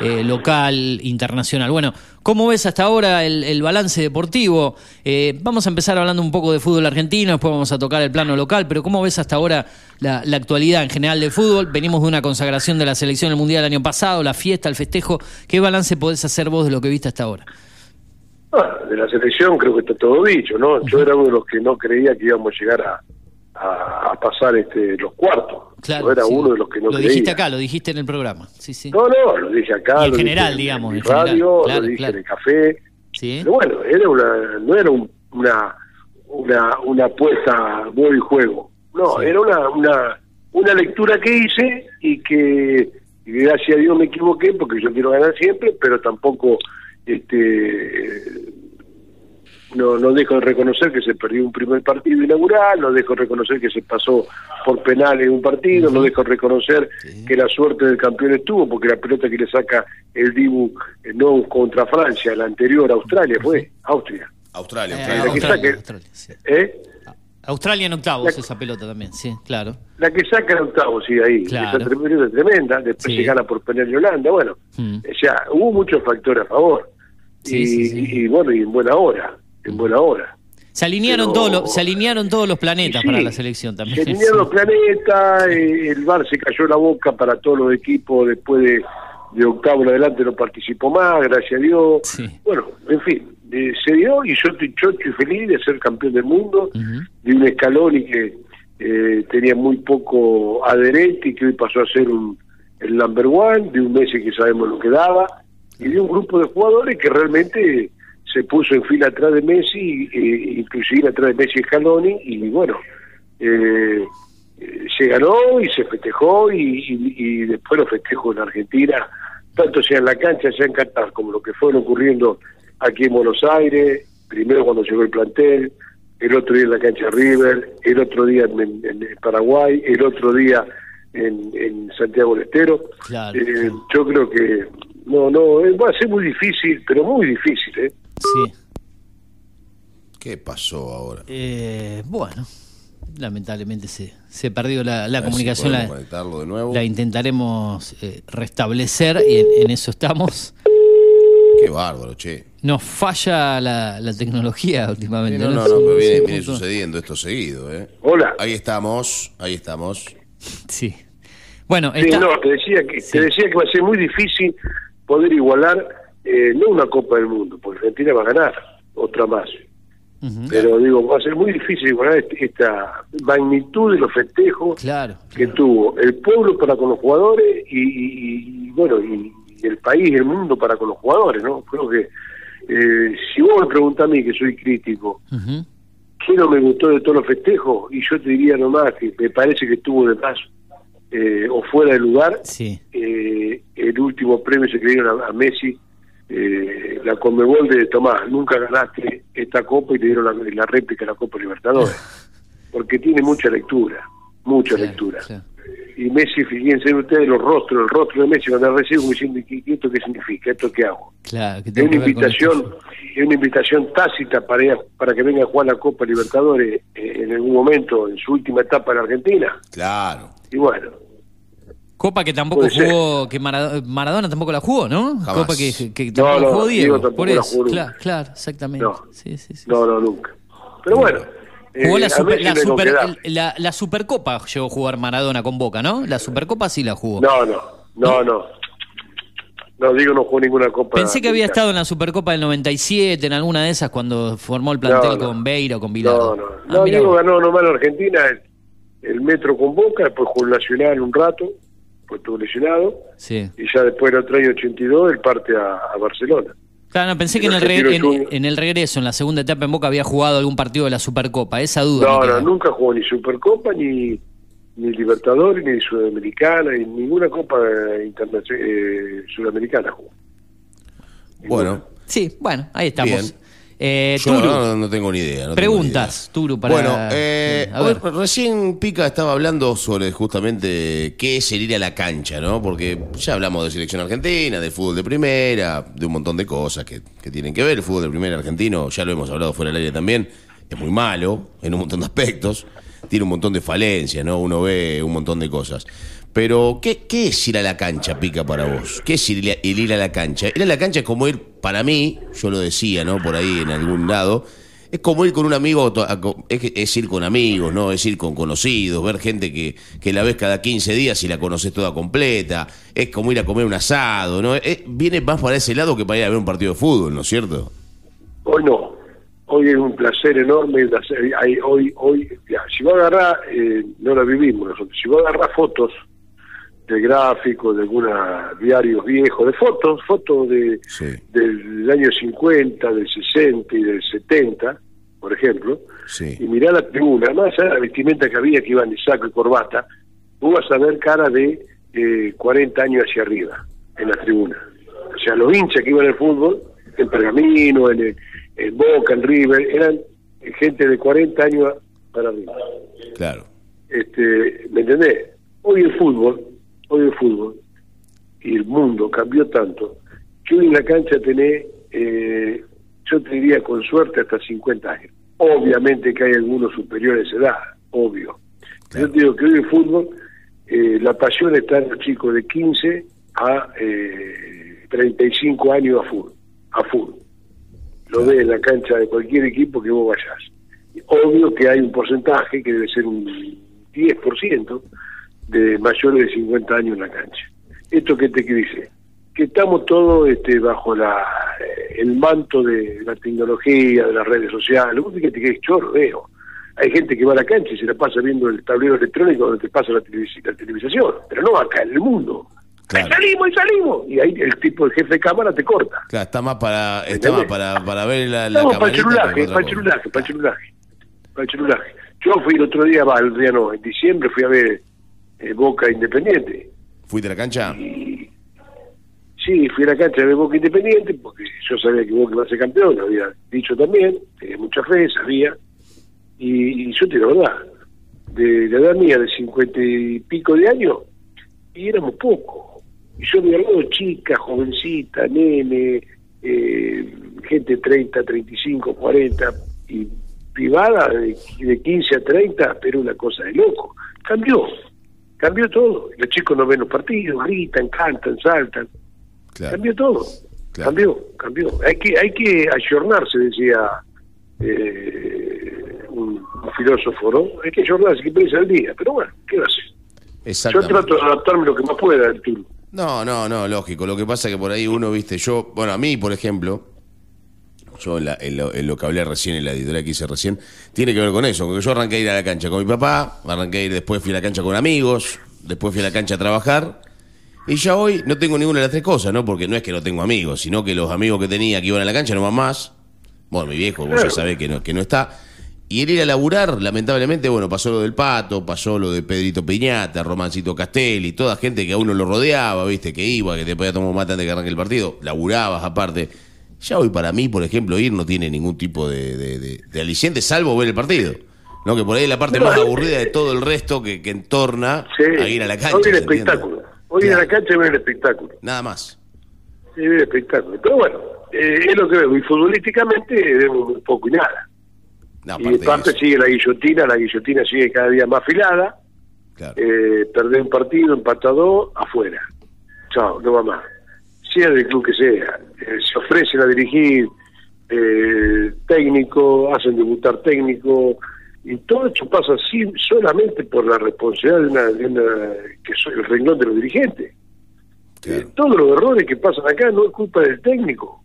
eh, local, internacional. Bueno, ¿cómo ves hasta ahora el, balance deportivo? Eh, vamos a empezar hablando un poco de fútbol argentino, después vamos a tocar el plano local, pero ¿cómo ves hasta ahora la, la actualidad en general del fútbol? Venimos de una consagración de la selección del Mundial el año pasado, la fiesta, el festejo. ¿Qué balance podés hacer vos de lo que viste hasta ahora? Ah, de la selección creo que está todo dicho, ¿no? Yo era uno de los que no creía que íbamos a llegar a, a, a pasar este los cuartos. Claro, Yo era sí. uno de los que no Lo creía. dijiste acá, lo dijiste en el programa. Sí, sí. No, no, lo dije acá. Y en lo general, dije digamos, En radio, general. Claro, lo dije claro. en el café. Sí. Pero bueno, era una, no era un- una, una, una apuesta voy juego. No, era una, una, una lectura que hice y que y gracias a Dios me equivoqué porque yo quiero ganar siempre, pero tampoco este no, no dejo de reconocer que se perdió un primer partido inaugural, no dejo de reconocer que se pasó por penales un partido, no dejo de reconocer que la suerte del campeón estuvo, porque la pelota que le saca el Dibu eh, no contra Francia, la anterior Australia fue, Austria. Australia, Eh, La que saca, Australia, sí. ¿eh? Australia en octavos, esa pelota también, sí, claro. La que saca el octavo, sí, ahí. Claro. Esa tremenda, tremenda. Después Sí. se gana por penal de Holanda. Bueno, Mm. o sea, hubo muchos factores a favor. Sí, y, sí, sí. y- y bueno, y en buena hora. En buena hora. Se alinearon, Pero- todos los, se alinearon todos los planetas para la selección también. Se alinearon los planetas, eh, el VAR se cayó la boca para todos los equipos después de, de octavo en adelante no participó más, gracias a Dios. Sí. Bueno, en fin, eh, se dio y yo estoy chocho y feliz de ser campeón del mundo, de un escalón y que eh, tenía muy poco adherente y que hoy pasó a ser un, el number one, de un Messi que sabemos lo que daba, y de un grupo de jugadores que realmente se puso en fila atrás de Messi, eh, inclusive atrás de Messi y Scaloni, y bueno, eh, eh, se ganó y se festejó y, y- y después los festejos en Argentina, tanto sea en la cancha, sea en Qatar, como lo que fueron ocurriendo aquí en Buenos Aires, primero cuando llegó el plantel, el otro día en la cancha River, el otro día en, en- en Paraguay, el otro día en, en Santiago del Estero. Claro, Eh, Yo creo que no, no, eh, va a ser muy difícil, pero muy difícil, ¿eh? Sí. ¿Qué pasó ahora? Eh, bueno, lamentablemente se, se perdió la, la si comunicación. podemos La, conectarlo de nuevo. la intentaremos eh, restablecer y en, en eso estamos. Qué bárbaro, che. Nos falla la, la tecnología últimamente. Sí, no, no, no, pero viene, viene sucediendo esto seguido, ¿eh? Hola. Ahí estamos, ahí estamos. Sí. Bueno, Sí, está- no, te decía que te decía que va a ser muy difícil poder igualar, eh, no una Copa del Mundo, porque Argentina va a ganar otra más. Pero digo, va a ser muy difícil igualar est- esta magnitud de los festejos Claro. que tuvo el pueblo para con los jugadores y, y- y, bueno, y, y el país, el mundo para con los jugadores, ¿no? Creo que eh, si vos me preguntás a mí, que soy crítico, ¿qué no me gustó de todos los festejos? Y yo te diría nomás que me parece que estuvo de más eh, o fuera de lugar eh, el último premio se que dieron a, a Messi, eh, la Conmebol de Tomás, nunca ganaste esta copa y te dieron la, la réplica de la Copa Libertadores, porque tiene mucha lectura, mucha lectura. Y Messi, fíjense ustedes los rostros, el rostro de Messi cuando recibe como diciendo, ¿qué, qué- ¿esto qué significa? ¿Esto qué hago? Claro, que Es una invitación, es una invitación tácita para, ir a- para que venga a jugar la Copa Libertadores eh, en algún momento, en su última etapa en Argentina. Claro. Y bueno, Copa que tampoco jugó, que Mara- Maradona tampoco la jugó, ¿no? Jamás. Copa que, que No, tampoco no, jugó Diego Diego, tampoco por la eso. claro, claro, exactamente. No. Sí, sí, sí. no, no, nunca. Pero bueno. Jugó eh, la, a super- la, super- la- la Supercopa llegó a jugar Maradona con Boca, ¿no? La Supercopa sí la jugó. No, no, no, no. No, digo, no jugó ninguna Copa. Pensé que había estado en la Supercopa del 97, en alguna de esas, cuando formó el plantel No, no. con Beira o con Bilardo. No, no. Ah, No, Diego ganó nomás en Argentina el, el Metro con Boca, después jugó el Nacional un rato, pues estuvo lesionado, Sí. y ya después el otro año 82 él parte a, a Barcelona. Claro, no, pensé que en el, en, en el regreso, en la segunda etapa en Boca, había jugado algún partido de la Supercopa. Esa duda. No, no, nunca jugó ni Supercopa, ni, ni Libertadores, ni Sudamericana, ni ninguna Copa eh, eh, Sudamericana jugó. Bueno. Sí, bueno, ahí estamos. Bien. Eh, Yo Turu, no, no tengo ni idea. no ni preguntas, Turu, para... Bueno, eh, a ver. recién Pica estaba hablando sobre justamente qué es el ir a la cancha, ¿no? Porque ya hablamos de selección argentina, de fútbol de primera, de un montón de cosas que, que tienen que ver. El fútbol de primera argentino, ya lo hemos hablado fuera del aire también, es muy malo en un montón de aspectos. Tiene un montón de falencias, ¿no? Uno ve un montón de cosas. Pero, ¿qué, qué es ir a la cancha, Pica, para vos? ¿Qué es ir, el ir a la cancha? Ir a la cancha es como ir, para mí, yo lo decía, ¿no? Por ahí en algún lado, es como ir con un amigo, es, ir con amigos, ¿no? Es ir con conocidos, ver gente que, que la ves cada 15 días y la conoces toda completa. Es como ir a comer un asado, ¿no? Viene más para ese lado que para ir a ver un partido de fútbol, ¿no es cierto? Hoy no. Hoy es un placer enorme. hoy, hoy, ya, si vos agarrás, eh, no la vivimos nosotros, si vos agarrás fotos de gráficos, de alguna diarios viejos, de fotos, fotos de, del año 50, del 60 y del 70, por ejemplo, y mirá la tribuna, más allá de la vestimenta que había que iban de saco y corbata, vos vas a ver cara de eh, 40 años hacia arriba en la tribuna. O sea, los hinchas que iban al fútbol, en Pergamino, en, el- en Boca, en River, eran gente de 40 años para arriba. Claro. Este, ¿Me entendés? Hoy el fútbol, hoy el fútbol y el mundo cambió tanto que hoy en la cancha tenés, eh, yo te diría con suerte, hasta 50 años. Obviamente que hay algunos superiores de edad, obvio. Yo te digo que hoy el fútbol, eh, la pasión está en los chicos de 15 a eh, 35 años a full, a full. Lo ves en la cancha de cualquier equipo que vos vayas. Obvio que hay un porcentaje que debe ser un 10% de mayores de 50 años en la cancha. ¿Esto qué te dice? Que estamos todos este, bajo la eh, el manto de la tecnología, de las redes sociales. Vos que te quedes chorro, veo. Hay gente que va a la cancha y se la pasa viendo el tablero electrónico donde te pasa la, televis- la televisación, pero no acá en el mundo. Ahí salimos, ahí salimos. Y ahí el tipo, el jefe de cámara te corta. Claro, está más para, está más para, para ver la, la Estamos para el que celulaje, para el celulaje, para el celulaje. Para el celulaje. Yo fui el otro día, va, el día no, en diciembre fui a ver eh, Boca Independiente. ¿Fuiste a la cancha? Sí, fui a la cancha de Boca Independiente porque yo sabía que Boca iba a ser campeón, lo había dicho también, tenía mucha fe, sabía. Y, y yo te digo la verdad, de la edad mía, de cincuenta y pico de años, y éramos pocos. Y yo me acuerdo chica, jovencita, nene, eh, gente 30, 35, 40, y privada de, de 15 a 30, pero una cosa de loco. Cambió, cambió todo. Los chicos no ven los partidos, gritan, cantan, saltan. Cambió todo. Cambió, cambió. Hay que, hay que ayornarse, decía eh, un, un filósofo, ¿no? Hay que ayornarse, que pensar al día. Pero bueno, ¿qué va a hacer? Yo trato de adaptarme lo que más pueda al turno. No, no, no, lógico. Lo que pasa es que por ahí uno, viste, yo, bueno, a mí, por ejemplo, yo en, la- en lo, en lo que hablé recién, en la editorial que hice recién, tiene que ver con eso, porque yo arranqué a ir a la cancha con mi papá, arranqué a ir, después fui a la cancha con amigos, después fui a la cancha a trabajar, y ya hoy no tengo ninguna de las tres cosas, ¿no? Porque no es que no tengo amigos, sino que los amigos que tenía que iban a la cancha no van más. Bueno, mi viejo, vos ya sabés que no, que no está. Y el ir a laburar, lamentablemente, bueno, pasó lo del Pato, pasó lo de Pedrito Piñata, Romancito Castelli, toda gente que a uno lo rodeaba, viste, que iba, que te podía tomar un mate antes de que arranque el partido, laburabas aparte. Ya hoy para mí, por ejemplo, ir no tiene ningún tipo de, de, de- de aliciente, salvo ver el partido. ¿No? Que por ahí es la parte No, más aburrida de todo el resto que, que entorna Sí. a ir a la cancha. Hoy el espectáculo. Hoy en la cancha ven el espectáculo. Nada más. Sí, ven el espectáculo. Pero bueno, eh, es lo que vemos. Y futbolísticamente vemos poco y nada. No, y eso. sigue la guillotina, la guillotina sigue cada día más afilada. Eh, perder un partido, empatado, afuera. Chao, no va más. Sea del club que sea. Eh, se ofrecen a dirigir eh, técnico, hacen debutar técnico, y todo esto pasa solamente por la responsabilidad de una, de una- que soy el renglón de los dirigentes. Eh, todos los errores que pasan acá no es culpa del técnico,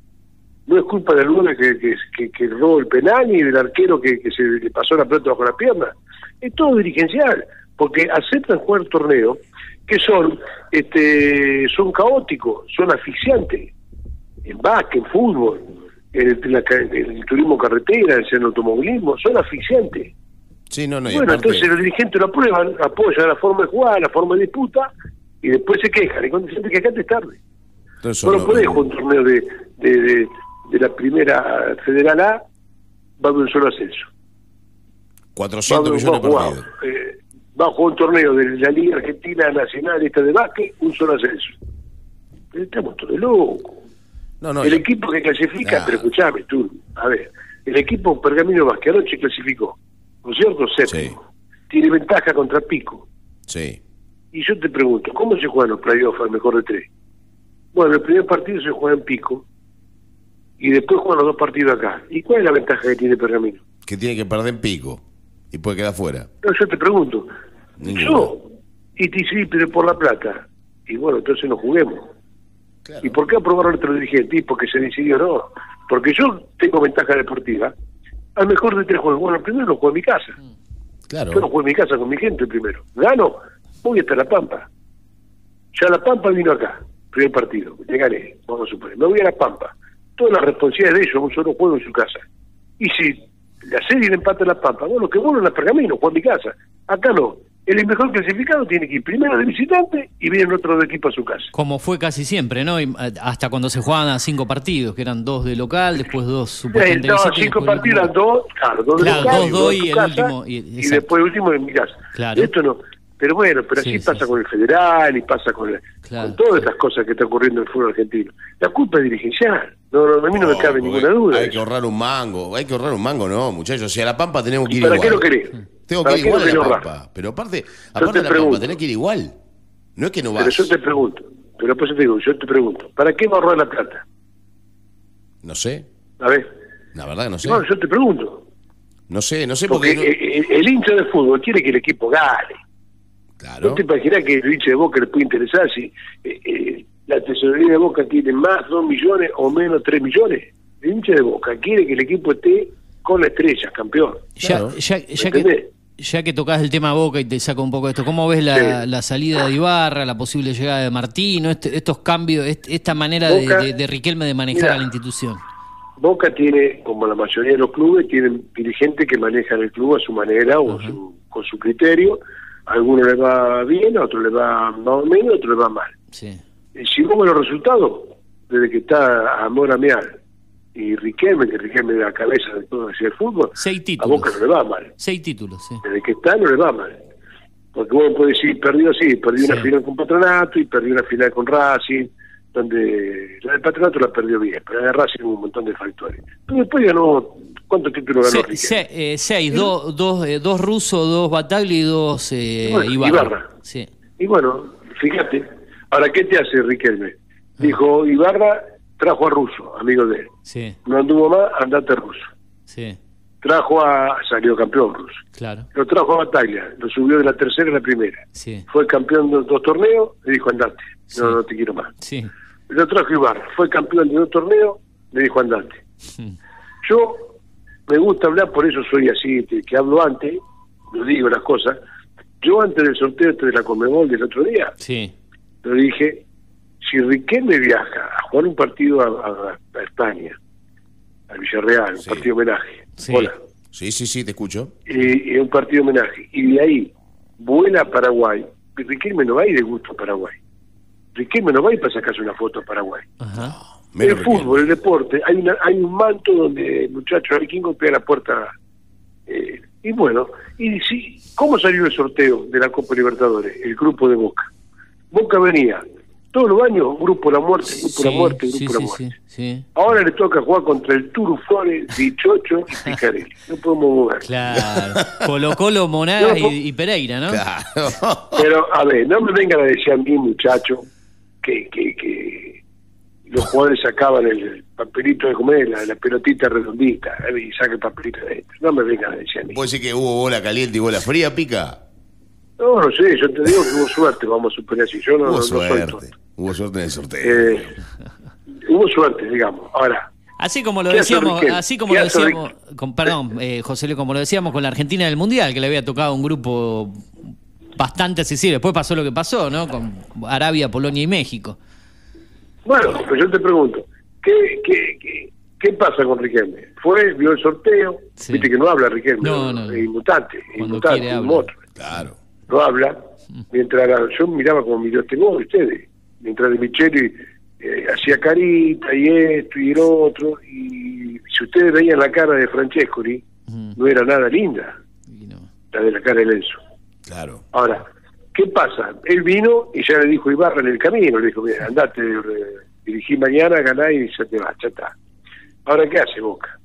no es culpa del uno que, que, que, que robó el penal ni del arquero que, que se le pasó la pelota bajo la pierna. Es todo dirigencial, porque aceptan jugar torneos que son este son caóticos, son asfixiantes. En básquet, en fútbol, en el, en la ca- en el turismo carretera, en el automovilismo, son asfixiantes. Sí, no, no, y Bueno, aparte- entonces los dirigentes lo aprueban, apoyan la forma de jugar, la forma de disputa, y después se quejan. Y cuando se siente quejante es tarde. entonces No lo no- podés jugar un torneo de, de, de, de la primera Federal A, va de un solo ascenso. 400 va, millones eh, va a jugar un torneo de la Liga Argentina Nacional, esta de básquet, un solo ascenso. Pero Estamos todos locos. No, no, el equipo que clasifica, Ah. pero escuchame tú, a ver, el equipo Pergamino Vázquez anoche clasificó, ¿no es cierto? Séptimo. Tiene ventaja contra Pico. Sí. Y yo te pregunto, ¿cómo se juegan los playoffs al mejor de tres? Bueno, el primer partido se juega en Pico y después juegan los dos partidos acá. ¿Y cuál es la ventaja que tiene Pergamino? Que tiene que perder en pico y puede quedar fuera. No, yo te pregunto, Yo, y te sí, pero por la plata. Y bueno, entonces no juguemos. ¿Y por qué aprobaron otro dirigente? Y porque se decidió no. Porque yo tengo ventaja deportiva. Al mejor de tres juegos. Bueno, primero lo juego en mi casa. Claro. Yo lo juego en mi casa con mi gente primero. Gano, voy hasta La Pampa. Ya La Pampa vino acá, primer partido. Le gané, vamos a suponer. Me voy a La Pampa. Toda la responsabilidad de ellos, un solo juego en su casa. Y si la serie le empata a La Pampa, bueno, que bueno en la Pergamino, juego en mi casa. Acá no. El mejor clasificado tiene que ir primero de visitante y viene otro de equipo a su casa. Como fue casi siempre, ¿no? Y, eh, hasta cuando se jugaban a cinco partidos, que eran dos de local, después dos supuestamente no, cinco partidos eran dos, claro, dos de Claro, local, dos, dos y el casa, último, y- después el último en mi casa. Claro. Esto no. Pero bueno, pero así Sí, sí, pasa con el federal y pasa con, la- con todas estas cosas que está ocurriendo en el fútbol argentino. La culpa es dirigencial. No, no, a mí no, me cabe ninguna duda. Hay que ahorrar un mango, hay que ahorrar un mango, no, muchachos. Si a La Pampa tenemos que ir ¿Para igual. qué lo querés? Tengo que ¿Para ir igual a La Pampa. Pero aparte, te aparte de La pregunto. Pampa, tenés que ir igual. No es que no Pero vas. yo te pregunto, pero pues yo te digo, yo te pregunto, ¿para qué va a ahorrar la plata? No sé. A ver, La verdad que no sé. no, yo te pregunto. No sé, no sé Porque porque. eh, eh, el hincha de fútbol quiere que el equipo gane. Claro. ¿No te imaginas que el hincha de Boca le puede interesar si eh, eh, la tesorería de Boca tiene más 2 millones o menos 3 millones? El hincha de Boca quiere que el equipo esté con la estrella, campeón. Ya, ya, ya ¿Me que, ya que tocas el tema Boca y te saco un poco de esto, ¿cómo ves la, la salida de Ibarra, la posible llegada de Martino, este- estos cambios, este- esta manera de, Boca- de- de Riquelme de manejar Mira. a la institución? Boca tiene, como la mayoría de los clubes, tienen dirigentes que manejan el club a su manera o su- con su criterio. A algunos les va bien, a otros les va más o menos, a otros les va mal. Sí. Y si vemos los resultados, desde que está Amor Amial y Riquelme, que Riquelme es la cabeza de todo el fútbol, Seis a títulos. Boca no le va mal. Seis títulos, sí. Desde que está no le va mal. Porque vos podés decir, perdió, sí, perdió una Sí. final con Patronato y perdió una final con Racing, donde la del Patronato la perdió bien, pero la de Racing hubo un montón de factores. Pero después ganó, ¿cuántos títulos ganó Se- Riquelme? se- eh, seis, dos, dos, eh, dos rusos, dos Bataglia y dos eh, Bueno, Ibarra. Ibarra. Sí. Y bueno, fíjate, ahora, ¿qué te hace Riquelme? Dijo, Ibarra trajo a Russo, amigo de él. Sí, No anduvo más, andate Russo. sí, Trajo a, salió campeón Russo. claro. Lo trajo a Bataglia, lo subió de la tercera a la primera. Sí, Fue campeón de dos torneos, le dijo andate. no, no te quiero más. Sí. Lo trajo Ibarra, fue campeón de un torneo, me dijo andante. Yo me gusta hablar, por eso soy así, que, que hablo antes, lo digo las cosas. Yo antes del sorteo este de la Comebol del otro día, Sí. lo dije, si Riquelme viaja a jugar un partido a, a- a España, a Villarreal, un partido homenaje, hola, Sí, sí, sí, te escucho. y, y un partido homenaje, y de ahí vuela a Paraguay, Riquelme no va a ir de gusto a Paraguay. Riquelme no va a ir para sacarse una foto a Paraguay. el fútbol, el deporte, hay una, hay un manto donde el muchacho hay quien golpea la puerta. eh, y bueno, y sí, ¿cómo salió el sorteo de la Copa Libertadores? El grupo de Boca. Boca venía todos los años, grupo la muerte, grupo de la muerte, sí, grupo de la sí, muerte. sí, sí. Ahora le toca jugar contra el Turu Flores, Dichocho y Picarelli. No podemos mover. Claro. Colo Colo, Monagas No, y, y Pereira, ¿no? Pero, a ver, no me vengan a decir a mí, muchacho, que, que, que los jugadores sacaban el papelito de comer, la, la pelotita redondita, eh, y saca el papelito de dentro. No me vengan a decir a mí. ¿Puede decir que hubo bola caliente y bola fría, pica? No, no sé, yo te digo que hubo suerte, vamos a suponer así. Yo no, no, hubo no soy suerte. tonto. Hubo suerte en el sorteo. Eh, hubo suerte, digamos. Ahora, Así como lo ¿Qué hace decíamos, así como ¿Qué lo decíamos, con, perdón, eh, José, Luis, como lo decíamos con la Argentina del Mundial, que le había tocado un grupo bastante accesible. Después pasó lo que pasó, ¿no? Con Arabia, Polonia y México. bueno, pues yo te pregunto, ¿qué, qué, qué, qué pasa con Riquelme? Fue, vio el sorteo, viste que no habla Riquelme, No, no, no. es inmutante, es inmutante, quiere un monstruo. Claro. no habla, mientras la- yo miraba como miró este modo, ustedes, mientras de Micheli eh, hacía carita y esto y el otro, y si ustedes veían la cara de Francescoli, no era nada linda, la de la cara de Lenzo. Claro. Ahora, ¿qué pasa? Él vino y ya le dijo Ibarra en el camino, le dijo, mira, andate, eh, dirigí mañana, ganá y se te va, ya está. Ahora, ¿qué hace Boca?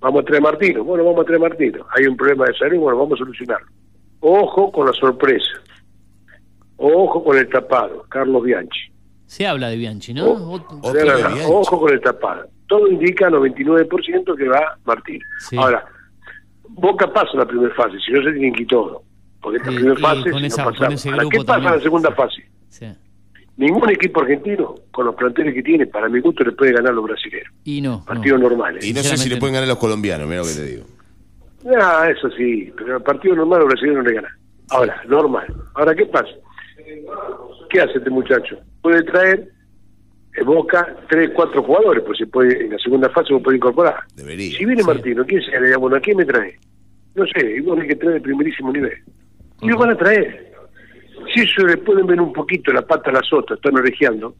Vamos a traer Martino, bueno, vamos a traer Martino. Hay un problema de salud, bueno, vamos a solucionarlo. Ojo con la sorpresa. Ojo con el tapado, Carlos Bianchi. Se habla de Bianchi, ¿no? Ojo con el tapado. Todo indica 99% que va Martín. Sí. Ahora, Boca pasa la primera fase, si no se tienen que ir todo. Porque esta Y- primera y fase, con si esa- no con pasamos. ese Ahora, grupo ¿Qué pasa en la segunda fase? Sí. Ningún equipo argentino, con los planteles que tiene, para mi gusto, le puede ganar a los brasileños. Y no. Partidos normales. Y no sé si le pueden ganar los colombianos, mira lo que te digo. Ah, eso sí, pero el partido normal los brasileños no le ganan. Ahora, normal. Ahora, ¿qué pasa? ¿Qué hace este muchacho? Puede traer en Boca tres, cuatro jugadores, pues se puede, en la segunda fase lo puede incorporar. Debería. Si viene Martino, ¿quién se le Bueno, ¿a quién me trae? No sé, igual hay que traer de primerísimo nivel. Y lo van a traer. Si eso le pueden ver un poquito la pata a la sota, están orejeando,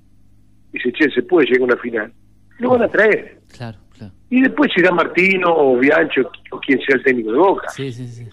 y se che, se puede llegar a una final, lo van a traer. Claro, claro. Y después irá Martino o Bianchi o, o quien sea el técnico de Boca. Sí, sí, sí.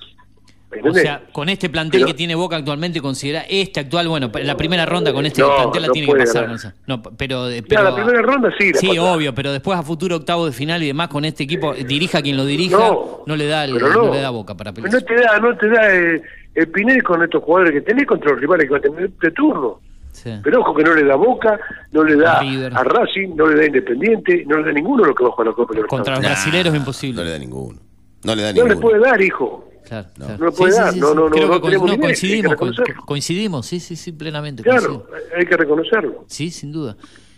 ¿Me O sea, con este plantel Pero- que tiene Boca actualmente, considera este actual, bueno, la primera ronda con este No, plantel la no tiene que pasar. ganar. No, pero, Ya, pero la primera ronda sí, la Sí, pasa. obvio, pero después a futuro octavo de final y demás con este equipo, dirija quien lo dirija, No, no, le da el- no. no. le da Boca para pelear. No te da, no te da eh, el Pinel con estos jugadores que tenés contra los rivales que va a tener de turno. Sí. Pero ojo que no le da Boca, no le da A Racing, no le da a Independiente, no le da a ninguno lo que va a jugar la Copa. Contra los brasileros es imposible. No le da ninguno. No le da No le ninguno. puede dar, hijo. Claro, No puede dar, no, no, no, Creo no que co- tenemos no, nivel, hay que coincidimos, co- reconocerlo. coincidimos, sí, sí, sí, plenamente. Claro, coincido. hay que reconocerlo. Sí, sin duda.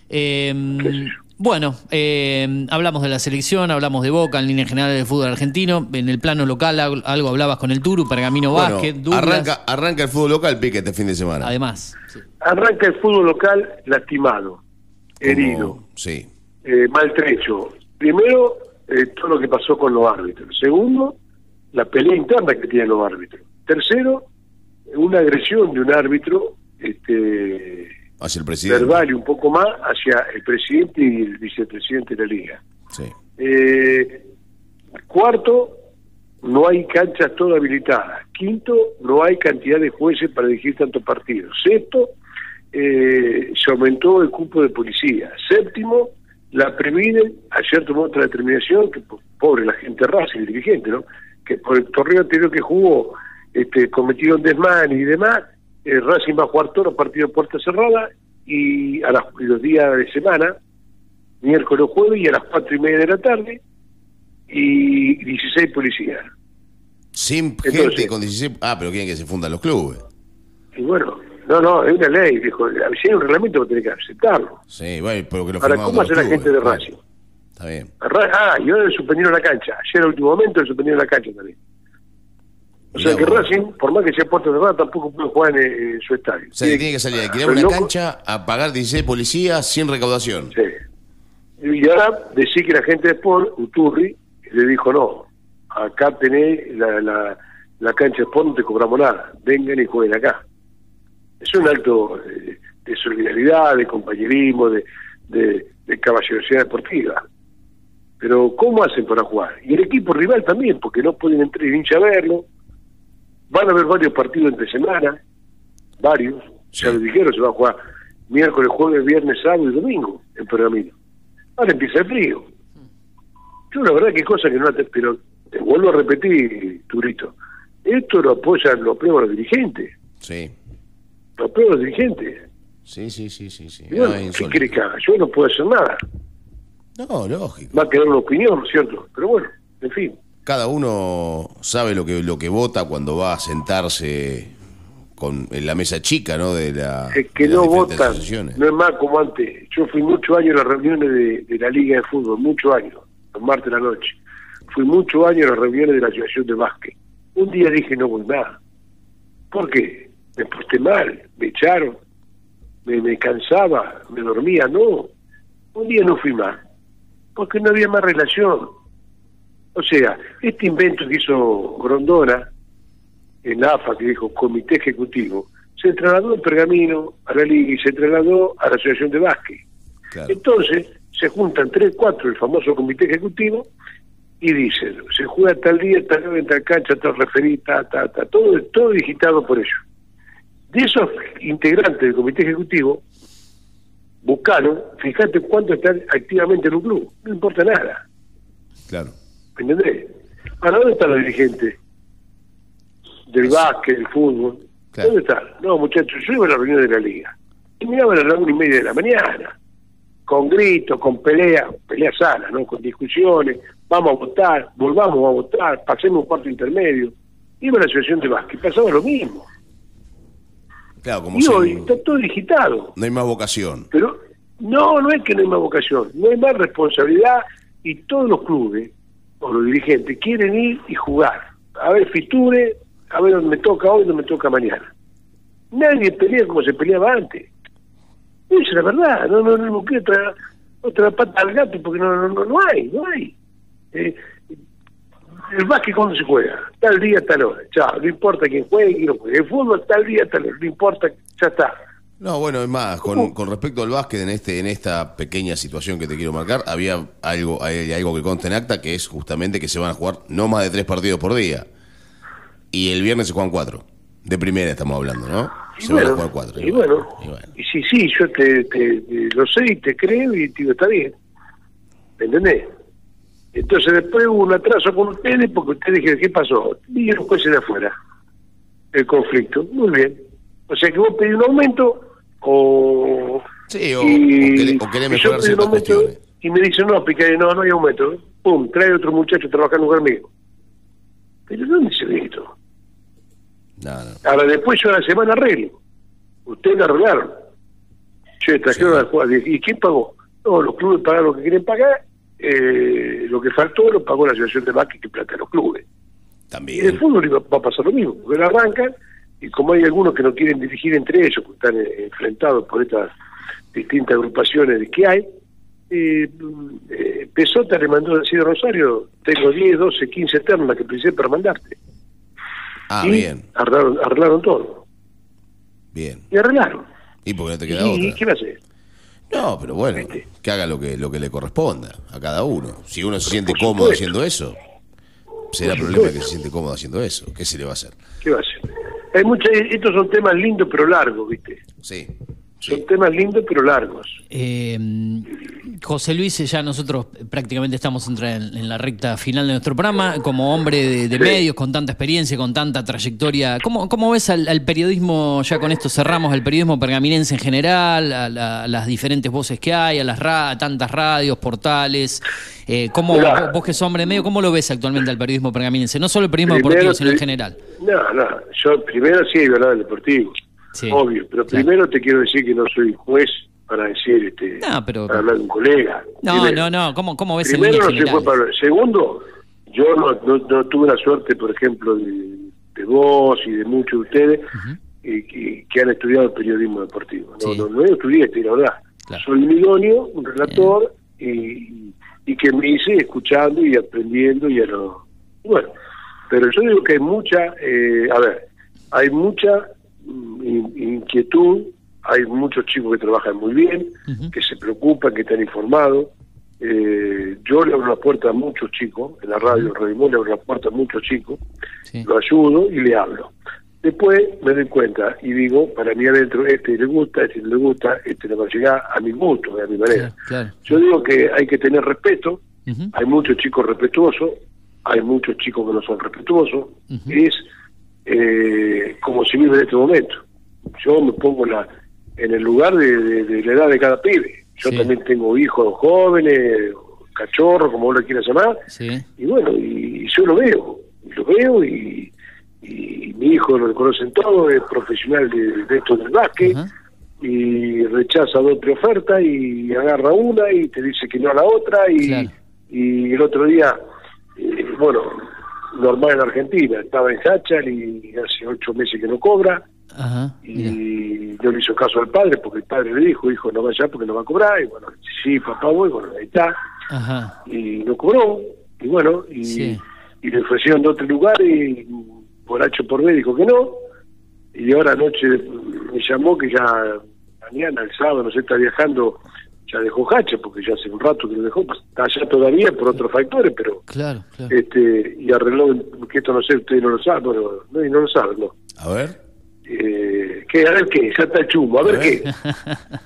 Eh, bueno, eh, hablamos de la selección, hablamos de Boca en línea general del fútbol argentino. En el plano local algo, hablabas con el Turu, Pergamino Bueno, Vázquez, Douglas. arranca, arranca el fútbol local, pique, este fin de semana. Además, sí. Arranca el fútbol local lastimado, herido, Sí. eh, maltrecho. Primero, eh, todo lo que pasó con los árbitros. Segundo, la pelea interna que tienen los árbitros. Tercero, una agresión de un árbitro este, Hacia el presidente. verbal y un poco más hacia el presidente y el vicepresidente de la liga. Sí. Eh, cuarto, no hay canchas todas habilitadas. Quinto, no hay cantidad de jueces para dirigir tantos partidos. Sexto, eh, se aumentó el cupo de policía. Séptimo, la Previden ayer tomó otra determinación, que po- pobre la gente Racing, el dirigente, ¿no? Que por el torneo anterior que jugó este, cometieron desmanes y demás, eh, Racing va a jugar todos los partidos de puerta cerrada y a las- los días de semana, miércoles o jueves y a las cuatro y media de la tarde, y 16 policías. Sin Entonces- gente con 16. Ah, pero quieren que se fundan los clubes. Y bueno, No, no, es una ley, dijo. Si hay un reglamento, vos tenés que aceptarlo. Sí, bueno, pero que lo Ahora, firmaron ¿cómo hace la gente de. Racing? Está bien. Ah, y ahora le suspendieron la cancha. Ayer, al último momento, le suspendieron la cancha también. O sea que. Racing, por más que sea puerta cerrada, tampoco puede jugar en, en su estadio. O sea, que tiene que salir a alquilar una loco- cancha a pagar 16 policías sin recaudación. Sí. Y ahora decir que la gente de Sport, Uturri, le dijo no, acá tenés la, la, la cancha de Sport, no te cobramos nada, vengan y jueguen acá. Es un acto de, de solidaridad, de compañerismo, de, de, de caballerosidad deportiva. Pero ¿cómo hacen para jugar? Y el equipo rival también, porque no pueden entrar y hincha a verlo. Van a haber varios partidos entre semana, varios. Ya lo dijeron, se va a jugar miércoles, jueves, viernes, sábado y domingo en Pergamino. Ahora empieza el frío. Yo la verdad que cosa que no. Pero te vuelvo a repetir, Turito. Esto lo apoyan, los dirigentes. Sí. Los dirigentes. Sí, sí, sí, sí. sí. No, ¿Qué quiere que haga? Yo no puedo hacer nada. No, lógico. Va a quedar una opinión, ¿no es cierto? Pero bueno, en fin. Cada uno sabe lo que, lo que vota cuando va a sentarse con, en la mesa chica, ¿no? De la. Es que de no votan, no es más como antes. Yo fui muchos años a las reuniones de, de la Liga de Fútbol, muchos años, los martes de la noche. Fui muchos años a las reuniones de la Asociación de Básquet. Un día dije no voy más. ¿Por qué? Me porté mal, me echaron, me, me cansaba, me dormía, no. Un día no fui más, porque no había más relación. O sea, este invento que hizo Grondona en AFA, que dijo Comité Ejecutivo, se trasladó en Pergamino a la Liga y se trasladó a la Asociación de Básquet. Entonces, se juntan tres, cuatro, el famoso Comité Ejecutivo, y dicen, se juega tal día, tal hora, en tal cancha, tal referí, ta, ta, ta, todo, todo digitado por ellos. De esos integrantes del Comité Ejecutivo, buscaron, fíjate cuánto están activamente en un club, no importa nada. Claro. ¿Me entendés? Ahora, ¿dónde están los dirigentes? Del básquet, del fútbol. ¿Dónde están? No, muchachos, yo iba a la reunión de la liga. Y miraban a la una y media de la mañana. Con gritos, con peleas, peleas sanas, ¿no? Con discusiones. Vamos a votar, volvamos a votar, pasemos un cuarto intermedio. Iba a la asociación de básquet, pasaba lo mismo. Claro, como Y si hoy está todo digitado. no hay más vocación. Pero no, no es que no hay más vocación, no hay más responsabilidad y todos los clubes o los dirigentes quieren ir y jugar. A ver fiture, a ver dónde me toca hoy, dónde me toca mañana. Nadie pelea como se peleaba antes. Esa es la verdad, no, no, no busqué otra, otra pata al gato porque no, no, no, no hay, no hay. Eh, el básquet cuando se juega, tal día, tal hora, chao, no importa quién juegue, quién no juegue. El fútbol tal día, tal hora, no importa, ya está. No, bueno, es más, con, con respecto al básquet en este en esta pequeña situación que te quiero marcar, había algo hay algo que consta en acta que es justamente que se van a jugar no más de tres partidos por día. Y el viernes se juegan cuatro. De primera estamos hablando, ¿no? Y Se van a jugar cuatro. y bueno, y sí, sí, yo te, te- te- lo sé y te creo y te digo, está bien. ¿Me entendés? Entonces después hubo un atraso con ustedes porque ustedes dijeron, ¿qué pasó? Vinieron jueces de afuera, el conflicto. Muy bien. O sea que vos pedís un aumento o... Sí, o, y- o querés, o querés y yo mejorar ciertas aumento cuestiones. Y me dicen, no, Picaye, no, no hay aumento. Pum, trae otro muchacho trabajando conmigo. ¿Pero dónde se ve esto? No, no. Ahora después yo a la semana arreglo. Ustedes lo arreglaron. Che, trajeron jugador. ¿Y quién pagó? No, los clubes pagaron lo que quieren pagar. Eh, lo que faltó lo pagó la Asociación de Básquet que plata los clubes. Y También. en el fútbol va a pasar lo mismo. Porque arrancan y como hay algunos que no quieren dirigir entre ellos, que están eh, enfrentados por estas distintas agrupaciones que hay, eh, eh, Pesota le mandó a decir a Rosario, tengo 10, 12, 15 ternas que precisé para mandarte. Ah, y bien, Arreglaron, arreglaron todo. bien. Y arreglaron. Y porque no te queda ¿Y otra. qué va a hacer? No, pero bueno, que haga lo que lo que le corresponda a cada uno. Si uno se siente cómodo haciendo eso, será problema que se siente cómodo haciendo eso. ¿Qué se le va a hacer? ¿Qué va a hacer? Hay mucha- estos son temas lindos pero largos, ¿viste? Sí. Son temas lindos pero largos. Eh, José Luis, ya nosotros prácticamente estamos en, en la recta final de nuestro programa. Como hombre de, de Sí. medios, con tanta experiencia, con tanta trayectoria, ¿cómo, cómo ves al, al periodismo, ya con esto cerramos, al periodismo pergaminense en general, a, la- a las diferentes voces que hay, a las ra- a tantas radios, portales? Eh, ¿cómo, vos, vos que sos hombre de medio, ¿cómo lo ves actualmente al periodismo pergaminense? No solo el periodismo Primero deportivo, sino en general. No, no, yo primero sí, ¿verdad? El deportivo. Sí, obvio. Pero claro. primero te quiero decir que no soy juez para decir, este, No, pero- para hablar de un colega. No, Primero. no, no. ¿Cómo, cómo ves Primero no se fue para... Segundo, yo no, no, no tuve la suerte, por ejemplo, de, de vos y de muchos de ustedes eh, que, que han estudiado periodismo deportivo. No, no, no estudié, este, la verdad. Soy un idóneo, un relator, y, y que me hice escuchando y aprendiendo y a lo... Bueno, pero yo digo que hay mucha, eh, a ver, hay mucha in- inquietud, hay muchos chicos que trabajan muy bien, que se preocupan, que están informados. Eh, yo le abro la puerta a muchos chicos, en la radio, en Radio le abro la puerta a muchos chicos, lo ayudo y le hablo. Después me doy cuenta y digo, para mí adentro, este le gusta, este no le gusta, este le va a llegar a mi gusto, a mi manera. Claro. Yo digo que hay que tener respeto, hay muchos chicos respetuosos, hay muchos chicos que no son respetuosos, es eh, como se vive en este momento. Yo me pongo en, la, en el lugar de, de- de la edad de cada pibe. Yo también tengo hijos jóvenes, cachorros, como vos lo quieras llamar, Sí. y bueno, y, yo lo veo, lo veo y, y mi hijo lo conocen todo, es profesional de, de esto del básquet, y rechaza dos tres ofertas y agarra una y te dice que no a la otra y, y el otro día, eh, bueno, normal en Argentina, estaba en Hachal y hace ocho meses que no cobra Ajá. y no le hizo caso al padre porque el padre le dijo, hijo, no vaya porque no va a cobrar y bueno, sí, papá, voy, bueno, ahí está Ajá. y no cobró y bueno y, Sí. y le ofrecieron de otro lugar y por H por B dijo que no y ahora anoche me llamó que ya mañana el sábado no sé está viajando ya dejó Hacha porque ya hace un rato que lo dejó pues, está allá todavía por otros factores pero Claro, claro. este y arregló que esto no sé ustedes no lo saben pero no, y no lo saben no A ver. eh, ¿qué? a ver qué ya está el chumbo a ver qué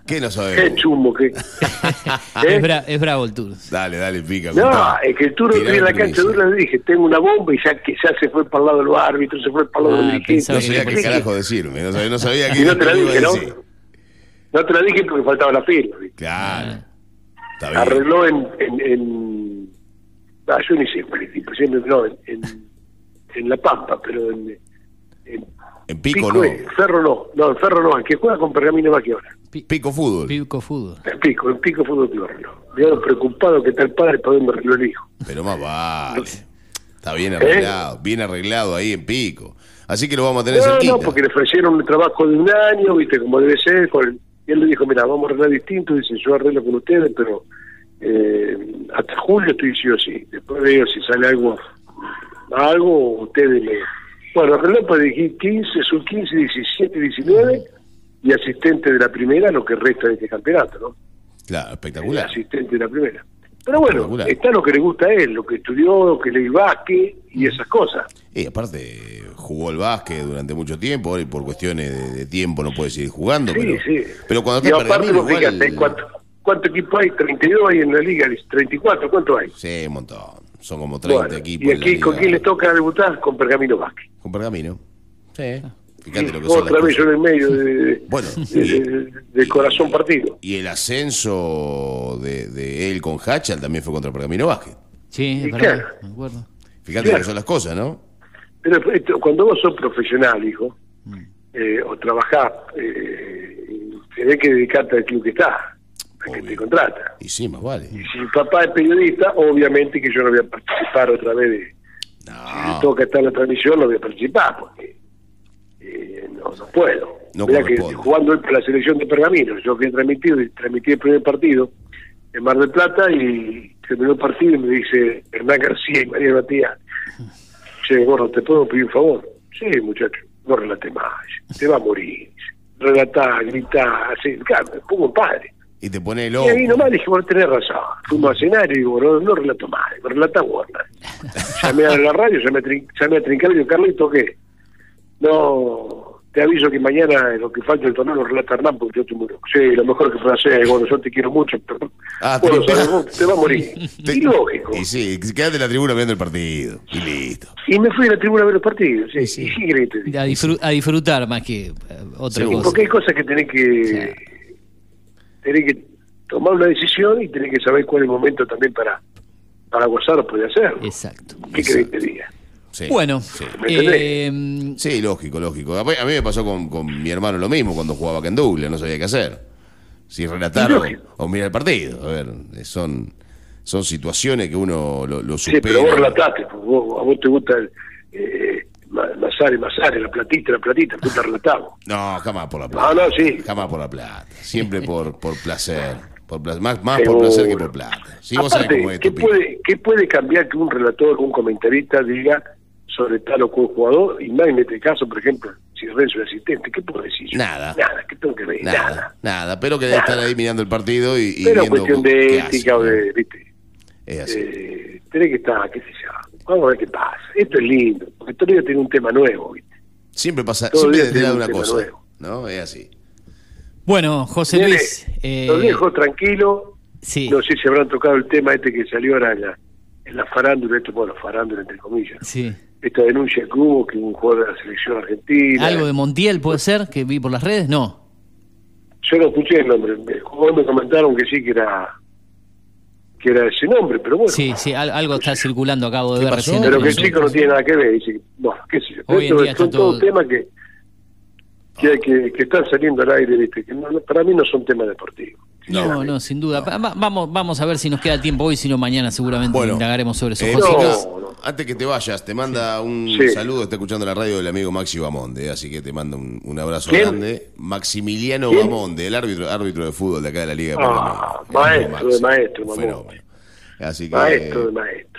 ¿Qué no qué sabemos? chumbo qué Es, bra- es bravo el tour. Dale, dale, pica. No, contá. es que el turno Tirá estoy en la cancha dura le dije, tengo una bomba y ya que ya se fue para el lado de los árbitros, se fue para el lado de los dirigentes. No sabía qué carajo decirme. No sabía, no sabía qué Y no te la qué dije, ¿no? No te la dije porque faltaba la firma. ¿viste? Claro. Está bien. Arregló en... en, en ah, yo ni sé cuál es el tipo, siempre, no, en, en, en La Pampa, pero en... En, En Pico, no. es, Ferro no, no, en Ferro no, el que juega con Pergamino va que ahora. Pico Fútbol. Pico Fútbol. En Pico, en Pico Fútbol Club arregló. Me preocupado que está el padre para dónde arregló el hijo. Pero más vale. Está bien ¿Eh? arreglado. Bien arreglado ahí en Pico. Así que lo vamos a tener No, cerquita. no, porque le ofrecieron un trabajo de un año, viste, como debe ser. Con el- y él le dijo, mira, vamos a arreglar distinto. Dice, yo arreglo con ustedes, pero eh, hasta julio estoy sí o sí. Después veo si sale algo, algo ustedes me... Bueno, arregló para 15, sub 15, 17, 19 y asistente de la primera, lo que resta de este campeonato, ¿no? Claro, espectacular. Asistente de la primera. Pero bueno, está lo que le gusta a él, lo que estudió, lo que le básquet y esas cosas. Y aparte, jugó el básquet durante mucho tiempo. Ahora y por cuestiones de, de tiempo no puede seguir jugando. Sí, pero, sí. pero cuando Y está aparte, igual- fíjate, ¿cuánto, ¿cuánto equipo hay? 32 hay en la liga, 34, ¿cuánto hay? Sí, un montón. Son como 30 Bueno, equipos. ¿Y en la aquí con liga. quién le toca debutar? Con Pergamino Vázquez. Con Pergamino. Sí. Fíjate lo que son Otra vez yo en el medio de, de- Bueno, de- de- del corazón partido. Y el ascenso de, de él con Hachal también fue contra Pergamino Vázquez. Sí, Y es verdad. claro. Me acuerdo. Fíjate Claro. lo que son las cosas, ¿no? Pero esto, cuando vos sos profesional, hijo, Mm. eh, o trabajás, eh, tenés que dedicarte al club que estás, al que te contrata. Y sí, más vale. Y si mi papá es periodista, obviamente que yo no voy a participar otra vez de... Si me toca estar en la transmisión, no voy a participar, porque eh, no, no puedo. No Mirá que jugando por la selección de Pergamino, yo he transmitido, y transmití el primer partido en Mar del Plata y terminó el partido y me dice Hernán García y María Matías, che, gordo, ¿te puedo pedir un favor? Sí, muchacho, no relate más, te va a morir. Relatá, gritá, así, claro, me pongo padre. Y te pone Y loco. ahí nomás dije, bueno, tenés razón. Fuimos a cenar y digo, no, no relato más, relata Warner. Llamé a la radio, llamé a, Trin- llamé a Trincar y digo, Carlito, ¿qué? No, te aviso que mañana lo que falta del torneo lo relata Hernán porque yo estoy muy loco. Sí, lo mejor que hacer, bueno, yo te quiero mucho, pero Ah, bueno, sabes vos, te va a morir. Y lógico. Y sí, quédate en la tribuna viendo el partido. Y listo. Y me fui a la tribuna a ver los partidos, sí, y sí, te diga? A, disfru- a disfrutar más que eh, otra Sí, cosa. porque hay cosas que tenés que tenés que tomar una decisión y tenés que saber cuál es el momento también para para gozar o poder hacerlo. Exacto. ¿Qué querés que te diga? Sí, Bueno, sí. eh, Sí, lógico, lógico. A mí, a mí me pasó con, con mi hermano lo mismo cuando jugaba acá en Douglas, no sabía qué hacer. Si relatar o, o mirar el partido. A ver, eh, son, son situaciones que uno lo, lo Sí, supera. pero vos relataste, pues, vos- a vos te gusta el, eh, Ma- Mazare, Mazare, la platita, la platita, tú te relatamos. No, jamás por la plata. No, no, sí. Jamás por la plata. Siempre por, por placer. Por pla- más más por placer que por plata. Sí, vos sabés cómo es ¿qué puede, ¿qué puede cambiar que un relator, un comentarista diga sobre tal o cual jugador? Y más en este caso, por ejemplo, si Renzo es asistente, ¿qué puedo decir yo? Nada. Nada, ¿qué tengo que ver? Nada. Nada, nada. Pero que debe estar ahí mirando el partido y, y Pero viendo cuestión de ética o de, viste, Es así. eh, tenés que estar, qué sé yo, vamos a ver qué pasa. Esto es lindo, porque todo día tiene un tema nuevo, viste. Siempre pasa, todo siempre te da una cosa. nuevo. ¿No? Es así. bueno, José Luis. eh, Los dejo tranquilo. sí. No sé si habrán tocado el tema este que salió ahora en la, en la farándula, esto, bueno, farándula entre comillas. sí. Esta denuncia que hubo que un jugador de la selección argentina. ¿Algo de Montiel puede ser que vi por las redes? No. Yo no escuché el nombre. Me, hoy me comentaron que sí, que era que era ese nombre, pero bueno. Sí, sí, al- algo está circulando, acabo de ver recién. Pero que el chico no tiene nada que ver. Dice, bueno, qué sé yo. Hoy Esto son todos todo- temas que que, hay que, que están saliendo al aire, ¿viste? que no- no- para mí no son temas deportivos. No, no, sin duda. Va- va- vamos, vamos a ver si nos queda tiempo hoy, si no mañana seguramente Bueno, indagaremos sobre eso. Eh, antes que te vayas, te manda un Sí. saludo, está escuchando la radio del amigo Maxi Bamonde, así que te manda un, un abrazo ¿Quién? grande. Maximiliano ¿Quién? Bamonde, el árbitro, árbitro de fútbol de acá de la Liga de Ah, maestro de Maxi, maestro, fenómeno. Así que, Maestro de maestro.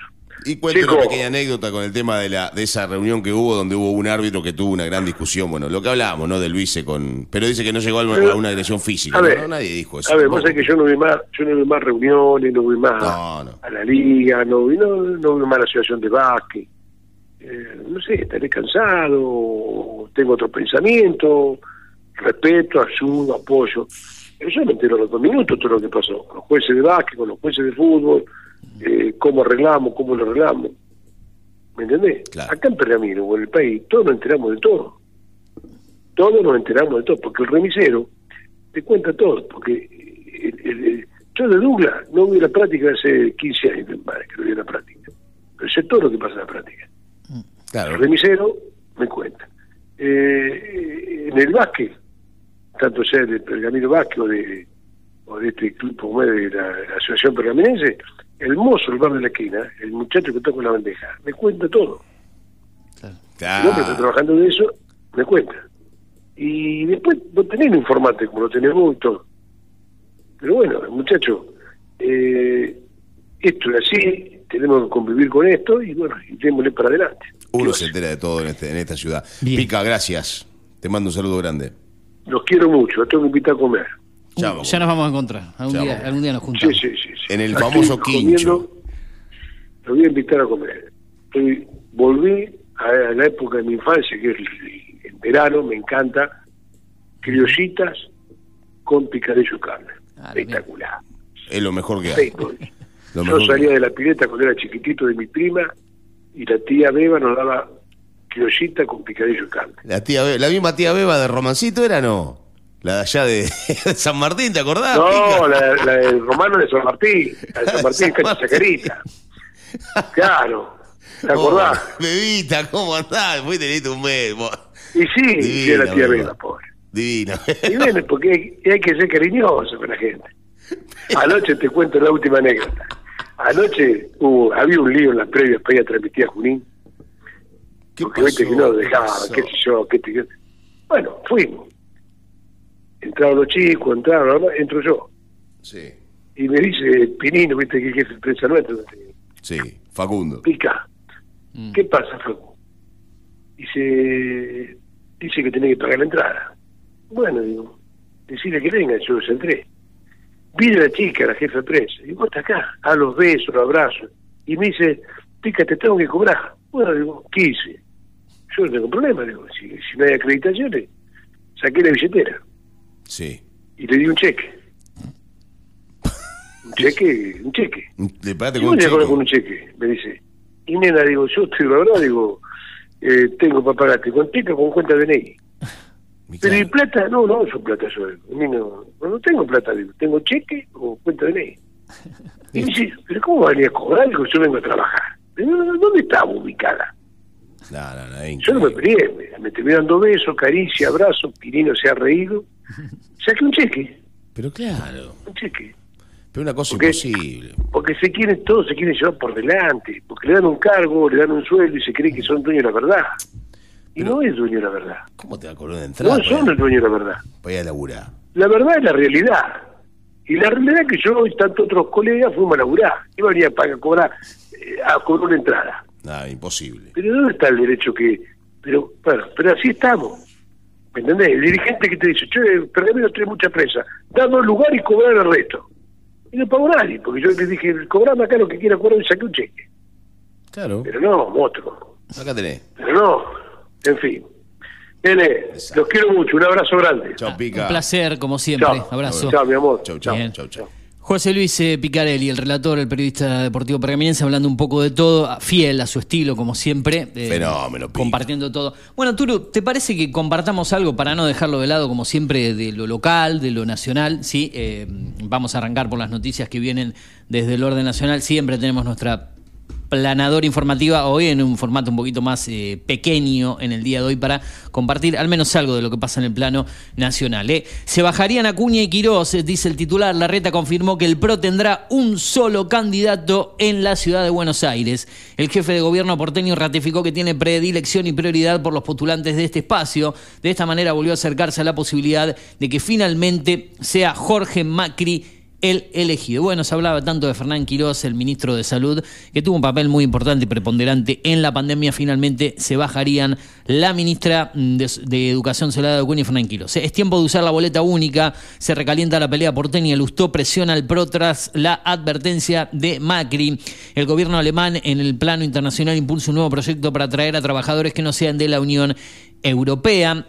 Y cuento una pequeña anécdota con el tema de la de esa reunión que hubo donde hubo un árbitro que tuvo una gran discusión, bueno, lo que hablábamos, ¿no? De Luise con pero dice que no llegó a una, a una agresión física, a ¿no? ver, No, nadie dijo eso. A ver, vos sabés que yo no vi más, yo no vi más reuniones, no vi más No, no. a la liga, no vi, no, no vi más la asociación de básquet. Eh, no sé, estaré cansado, tengo otro pensamiento, respeto, ayudo, apoyo. Pero yo me entero a los dos minutos todo lo que pasó, con los jueces de básquet, con los jueces de fútbol, eh, cómo arreglamos, cómo lo arreglamos. ¿Me entendés? Acá en Pergamino o en el país, todos nos enteramos de todo. Todos nos enteramos de todo, porque el remisero te cuenta todo, porque el- el- el- yo de Douglas no vi la práctica hace 15 años, que no vi la práctica. Pero sé todo lo que pasa en la práctica. Claro. El remisero me cuenta. Eh, en el básquet, tanto sea del Pergamino Básquet o de, o de este club como es de la, la Asociación Pergaminense, el mozo del bar de la esquina, el muchacho que toca la bandeja, me cuenta todo. El hombre está trabajando de eso, me cuenta. Y después vos tenés un informante como lo tenés vos y todo. Pero bueno, muchacho, eh, esto es así, tenemos que convivir con esto y bueno, y démosle para adelante. Uno se entera de todo en, este, en esta ciudad. Pica, gracias. Te mando un saludo grande. Los quiero mucho, los tengo que invitar a comer. Ya nos vamos a encontrar. Algún, día, algún día nos juntamos. sí, sí. sí. En el Aquí famoso quincho. comiendo, Lo voy a invitar a comer. Estoy- volví a, a la época de mi infancia, que es el, el verano, me encanta. Criollitas con picadillo y carne. Espectacular. Es lo mejor que hay. Sí, pues. Yo que salía de la pileta cuando era chiquitito de mi prima y la tía Beba nos daba criollita con picadillo y carne. La tía la misma tía Beba de Romancito era no. La de allá de, de San Martín, ¿te acordás? No, la, la del romano de San Martín, la de San Martín, Cancha Chacarita. Claro, ¿te acordás? Oh, bebita, ¿cómo andás? Fuiste listo un mes. vos. Y sí, y era tía Beba. Pobre. Divino. Y bueno, porque hay, hay que ser cariñoso con la gente. Anoche te cuento la última anécdota. Anoche hubo, había un lío en las previas para ir a transmitir a Junín. porque viste que no ¿Qué pasó? qué sé yo, qué te- qué- Bueno, fuimos. Entraron los chicos, entraron, ¿no? entro yo. Sí, Y me dice Pinino, viste que es jefe de prensa nuestro, sí, Facundo. pica. ¿Qué pasa, Flaco? Dice, dice que tenés que pagar la entrada. Bueno, digo, decirle que venga, yo los entré. Viene la chica, la jefa de prensa, y vos estás acá, a los besos, los abrazos. Y me dice, pica, te tengo que cobrar. Bueno, digo, ¿qué hice? Yo no tengo problema, digo, si, si no hay acreditaciones, saqué la billetera Sí. y le di un cheque. Un cheque, un cheque. Le pagaste ¿Y con con un cheque? Me dice. Y nena, digo, yo estoy la verdad, digo, eh, tengo para pagarte con pica con cuenta de DNI. Pero ¿y plata? No, no, yo plata yo. No, no, tengo plata, digo, tengo cheque o cuenta de DNI. Y me dice, pero ¿cómo venía a cobrar? Digo, yo vengo a trabajar. ¿dónde estaba ubicada? No, no, no, Yo no me peleé, me, me dando besos, caricia, abrazos, Pirino se ha reído. Saqué un cheque, Pero claro, un cheque. pero una cosa Porque- imposible. Porque se quieren, todos se quieren llevar por delante, porque le dan un cargo, le dan un sueldo y se creen que son dueños de la verdad. Y no es dueño de la verdad. ¿Cómo te va a cobrar de entrada? No son el dueño de la verdad. Voy a laburar. La verdad es la realidad. Y la realidad es que yo y tantos otros colegas fuimos a laburar. Iba a venir a pagar, a cobrar, eh, a cobrar una entrada. Nada, imposible. Pero ¿dónde está el derecho que...? Pero, bueno, pero así estamos. ¿Me entendés? El dirigente que te dice, che, Pergamino tiene mucha presa, danos lugar y cobrar el resto. Y no pagó nadie, porque yo le dije, cobrame acá lo que quiera cobrar y saqué un cheque. Claro. Pero no, otro. Acá tenés. Pero no, en fin. Nene, los quiero mucho, un abrazo grande. Chao, pica. Un placer, como siempre. Chao. Abrazo. Chao, mi amor. Chau, chau, Bien. chau, chau. José Luis eh, Picarelli, el relator, el periodista deportivo pergaminense, hablando un poco de todo, fiel a su estilo, como siempre. eh, Fenómeno, Pica. Compartiendo todo. Bueno, Turu, ¿te parece que compartamos algo para no dejarlo de lado, como siempre, de lo local, de lo nacional? Sí, eh, vamos a arrancar por las noticias que vienen desde el orden nacional. Siempre tenemos nuestra planadora informativa, hoy en un formato un poquito más eh, pequeño en el día de hoy para compartir al menos algo de lo que pasa en el plano nacional. ¿eh? Se bajarían Acuña y Quirós, eh, dice el titular. La reta confirmó que el PRO tendrá un solo candidato en la ciudad de Buenos Aires. El jefe de gobierno porteño ratificó que tiene predilección y prioridad por los postulantes de este espacio. De esta manera volvió a acercarse a la posibilidad de que finalmente sea Jorge Macri el elegido. Bueno, se hablaba tanto de Fernán Quirós, el ministro de Salud, que tuvo un papel muy importante y preponderante en la pandemia. Finalmente se bajarían la ministra de, Educación, Celada de y Fernán Quirós. Es tiempo de usar la boleta única. Se recalienta la pelea porteña. Lustó presiona al PRO tras la advertencia de Macri. El gobierno alemán en el plano internacional impulsa un nuevo proyecto para atraer a trabajadores que no sean de la Unión Europea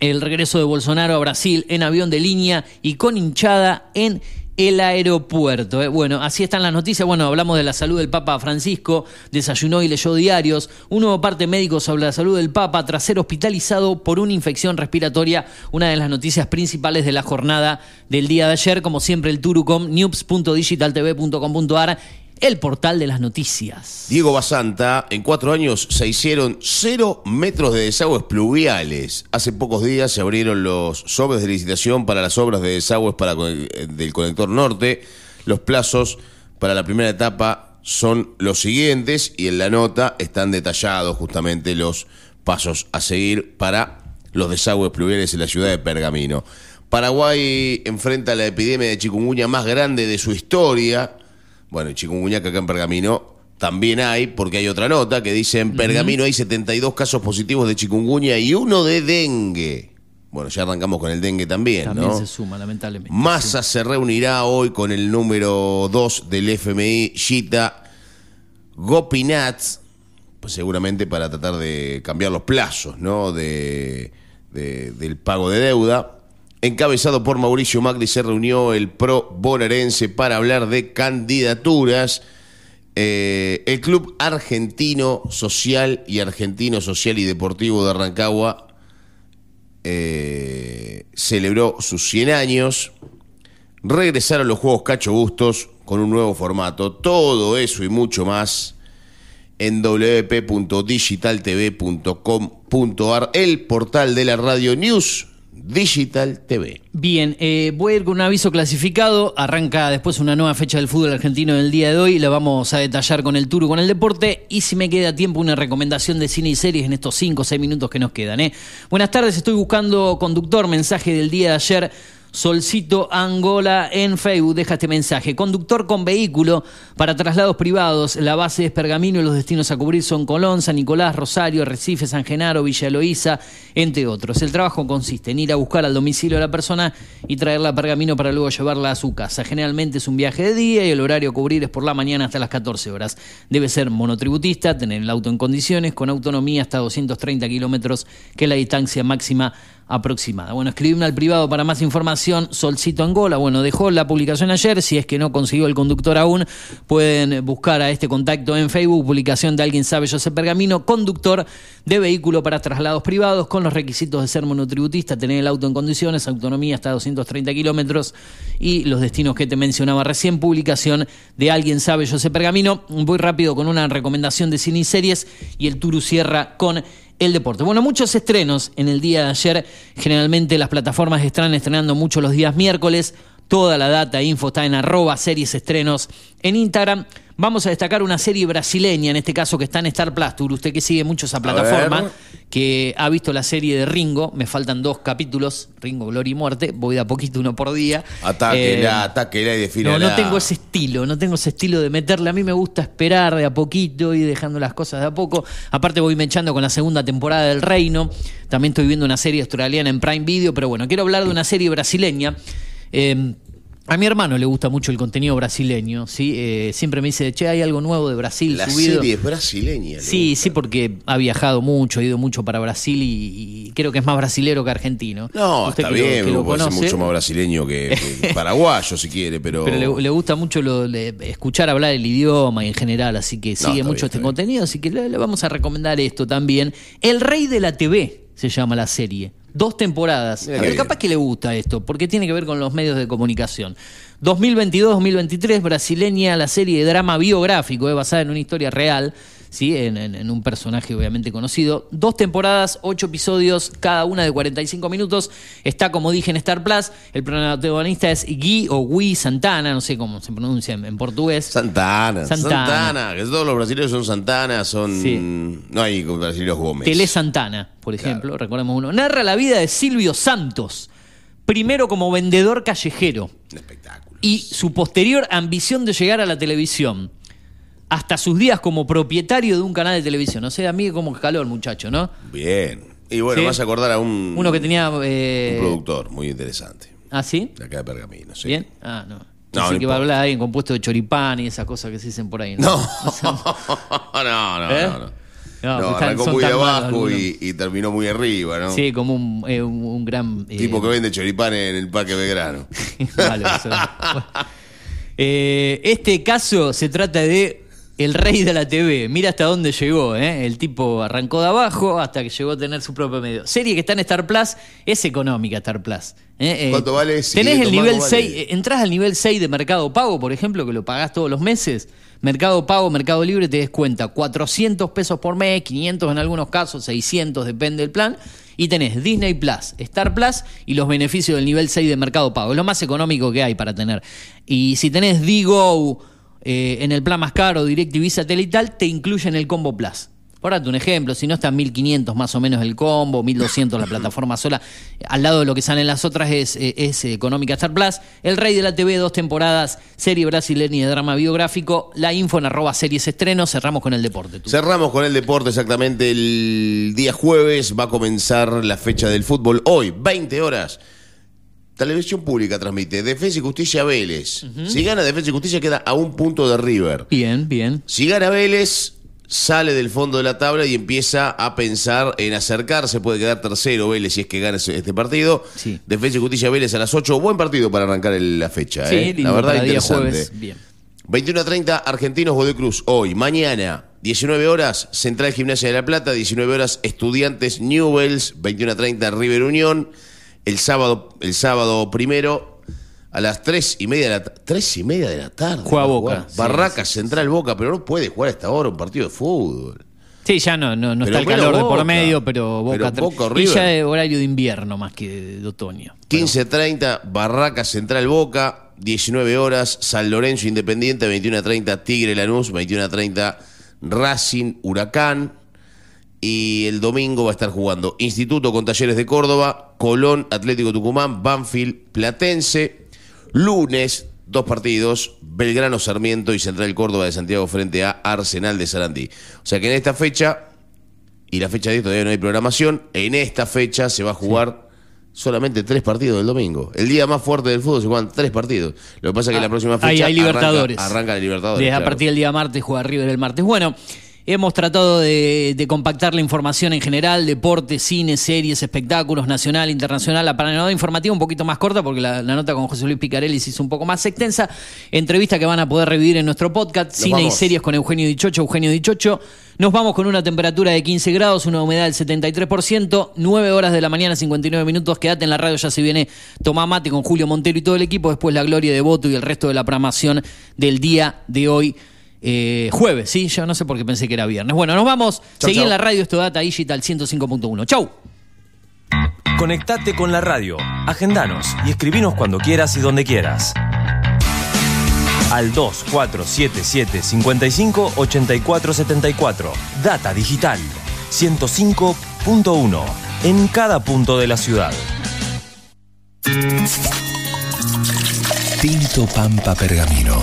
el regreso de Bolsonaro a Brasil en avión de línea y con hinchada en el aeropuerto. ¿eh? Bueno, así están las noticias. Bueno, hablamos de la salud del Papa Francisco, desayunó y leyó diarios. Un nuevo parte médico sobre la salud del Papa tras ser hospitalizado por una infección respiratoria. Una de las noticias principales de la jornada del día de ayer. Como siempre, el Turucom, news.digitaltv.com.ar, el portal de las noticias. Diego Basanta, en cuatro años se hicieron cero metros de desagües pluviales. Hace pocos días se abrieron los sobres de licitación para las obras de desagües para, eh, del conector norte. Los plazos para la primera etapa son los siguientes y en la nota están detallados justamente los pasos a seguir para los desagües pluviales en la ciudad de Pergamino. Paraguay enfrenta la epidemia de chikungunya más grande de su historia. Bueno, y chikungunya que acá en Pergamino también hay, porque hay otra nota que dice en Pergamino hay 72 casos positivos de chikungunya y uno de dengue. Bueno, ya arrancamos con el dengue también, También ¿no? se suma, lamentablemente. Massa se reunirá hoy con el número 2 del FMI, Gita Gopinath, pues seguramente para tratar de cambiar los plazos, ¿no? De, de- del pago de deuda. Encabezado por Mauricio Macri, se reunió el pro bonaerense para hablar de candidaturas. Eh, el Club Argentino Social y Argentino Social y Deportivo de Rancagua eh, celebró sus 100 años. Regresaron los Juegos Cacho Bustos con un nuevo formato. Todo eso y mucho más en www.digitaltv.com.ar, el portal de la radio News Digital TV. Bien, eh, voy a ir con un aviso clasificado. Arranca después una nueva fecha del fútbol argentino del día de hoy. La vamos a detallar con el tour con el deporte. Y si me queda tiempo, una recomendación de cine y series en estos 5 o 6 minutos que nos quedan. ¿eh? Buenas tardes, estoy buscando conductor. Mensaje del día de ayer. Solcito Angola en Facebook deja este mensaje. Conductor con vehículo para traslados privados. La base es Pergamino y los destinos a cubrir son Colón, San Nicolás, Rosario, Recife, San Genaro, Villa Eloísa, entre otros. El trabajo consiste en ir a buscar al domicilio de la persona y traerla a Pergamino para luego llevarla a su casa. Generalmente es un viaje de día y el horario a cubrir es por la mañana hasta las 14 horas. Debe ser monotributista, tener el auto en condiciones, con autonomía hasta 230 kilómetros, que es la distancia máxima aproximada. Bueno, escribirme al privado para más información. Solcito Angola. Bueno, dejó la publicación ayer, si es que no consiguió el conductor aún, pueden buscar a este contacto en Facebook, publicación de Alguien Sabe José Pergamino, conductor de vehículo para traslados privados con los requisitos de ser monotributista, tener el auto en condiciones, autonomía hasta 230 kilómetros y los destinos que te mencionaba recién, publicación de Alguien Sabe José Pergamino. Voy rápido con una recomendación de cine y series y el Turu cierra con el deporte. Bueno, muchos estrenos en el día de ayer. Generalmente las plataformas están estrenando mucho los días miércoles. Toda la data e info está en arroba series estrenos en Instagram. Vamos a destacar una serie brasileña, en este caso que está en Star Plus. Tour, usted que sigue mucho esa plataforma, que ha visto la serie de Ringo. Me faltan dos capítulos, Ringo, Gloria y Muerte. Voy de a poquito, uno por día. Atáquela, Eh, atáquela y no, no tengo ese estilo, no tengo ese estilo de meterle. A mí me gusta esperar de a poquito y dejando las cosas de a poco. Aparte voy mechando con la segunda temporada del Reino. También estoy viendo una serie australiana en Prime Video, pero bueno, quiero hablar de una serie brasileña. Eh, a mi hermano le gusta mucho el contenido brasileño, ¿sí? Eh, siempre me dice, che, hay algo nuevo de Brasil La subido. serie es brasileña. le Sí, sí, porque ha viajado mucho, ha ido mucho para Brasil y, y creo que es más brasilero que argentino. No, Usted está que lo- bien, que lo puede ser mucho más brasileño que, que paraguayo si quiere, pero. Pero le, le gusta mucho lo- le- escuchar hablar el idioma y en general, así que sigue mucho bien, este contenido, así que le, le vamos a recomendar esto también. El Rey de la TV se llama la serie. Dos temporadas. Mira A ver, capaz que le gusta esto, porque tiene que ver con los medios de comunicación. 2022-2023, brasileña, la serie de drama biográfico, eh, basada en una historia real, ¿sí? En, en- en un personaje obviamente conocido. Dos temporadas, ocho episodios, cada una de 45 minutos. Está, como dije, en Star Plus. El protagonista es Gui o Gui Santana, no sé cómo se pronuncia en, en portugués. Santana, Santana. Santana. que todos los brasileños son Santana, son. Sí. No hay brasileños Gómez. Tele Santana, por ejemplo, recordemos uno. Narra la vida de Silvio Santos, primero como vendedor callejero. Y su posterior ambición de llegar a la televisión. Hasta sus días como propietario de un canal de televisión. O sea, a mí como calor el muchacho, ¿no? Bien. Y bueno, Sí. vas a acordar a un, Uno que tenía. eh, un productor muy interesante. ¿Ah, sí? De acá de Pergamino, sí. ¿Bien? Ah, no. No, no que va a hablar de alguien compuesto de choripán y esas cosas que se dicen por ahí. No, O sea, no, no, ¿Eh? no. no. No, No, están- arrancó son muy abajo y, y terminó muy arriba, ¿no? Sí, como un, eh, un, un gran. eh, Tipo que vende choripán en el Parque Belgrano. Eso. Bueno. Este caso se trata de el rey de la TV. Mira hasta dónde llegó. ¿eh? El tipo arrancó de abajo hasta que llegó a tener su propio medio. Serie que está en Star Plus es económica Star Plus. ¿eh? Eh, ¿Cuánto vale? Tenés el 500 nivel mangos 6, vale. eh, entrás al nivel 6 de Mercado Pago, por ejemplo, que lo pagás todos los meses. Mercado Pago, Mercado Libre te descuenta 400 pesos por mes, 500 en algunos casos, 600, depende del plan. Y tenés Disney Plus, Star Plus y los beneficios del nivel 6 de Mercado Pago. Es lo más económico que hay para tener. Y si tenés Digo eh, en el plan más caro, DirecTV satelital, te incluyen el Combo Plus. Por darte un ejemplo, si no está en 1500 más o menos el combo, 1200 la plataforma sola, al lado de lo que salen las otras es, eh, es Económica Star Plus. El Rey de la TV, dos temporadas, serie brasileña de drama biográfico. La info en arroba series estrenos. Cerramos con el deporte. Cerramos con el deporte exactamente el día jueves. Va a comenzar la fecha del fútbol. Hoy, 20 horas. Televisión Pública transmite Defensa y Justicia Vélez. Si gana Defensa y Justicia queda a un punto de River. Bien, bien. Si gana Vélez, sale del fondo de la tabla y empieza a pensar en acercarse. Puede quedar tercero Vélez si es que gana este partido. Defensa y Justicia Vélez a las 8. Buen partido para arrancar el- la fecha. Sí, ¿eh? lindo La verdad, para día interesante. jueves. Bien. 21 a 30, Argentinos Godoy Cruz. Hoy, mañana, 19 horas, Central Gimnasia de la Plata. 19 horas, Estudiantes Newells. 21 a 30, River Unión. El sábado, el sábado primero, a las 3 y media de la, tres y media de la tarde. Juega Boca, sí, Barracas, Central Boca, pero no puede jugar a esta hora un partido de fútbol. Sí, ya no, no, no está el calor de por medio, pero Boca. Pero Boca o y River. ya de horario de invierno más que de, de otoño. 15.30, Barracas Central Boca, 19 horas, San Lorenzo Independiente, 21 a 30, Tigre Lanús, 21 a 30, Racing Huracán. Y el domingo va a estar jugando Instituto con Talleres de Córdoba, Colón Atlético Tucumán, Banfield Platense. Lunes, dos partidos, Belgrano Sarmiento y Central Córdoba de Santiago frente a Arsenal de Sarandí. O sea que en esta fecha, y la fecha de todavía no hay programación, en esta fecha se va a jugar solamente tres partidos del domingo. El día más fuerte del fútbol se juegan tres partidos. Lo que pasa es que la próxima fecha Ahí hay arranca- Libertadores. Arranca, la Libertadores. Desde a partir del día martes juega River el martes. Bueno, Hemos tratado de, de compactar la información en general, deporte, cine, series, espectáculos, nacional, internacional. La panorama informativa un poquito más corta porque la, la nota con José Luis Picarelli se hizo un poco más extensa. Entrevista que van a poder revivir en nuestro podcast, Cine vamos. y series con Eugenio Dichocho. Eugenio Dichocho. Nos vamos con una temperatura de 15 grados, una humedad del 73%, 9 horas de la mañana, 59 minutos. Quédate en la radio, ya se viene Tomá Mate con Julio Montero y todo el equipo. Después la Gloria de Voto y el resto de la programación del día de hoy. Eh, jueves, ¿sí? Yo no sé por qué pensé que era viernes. Bueno, nos vamos. Chau, Seguí chau. en la radio, esto Data Digital 105.1. Chau. Conectate con la radio, agendanos y escribinos cuando quieras y donde quieras. Al 2477 55 84 74. Data Digital 105.1. En cada punto de la ciudad. Tinto Pampa Pergamino,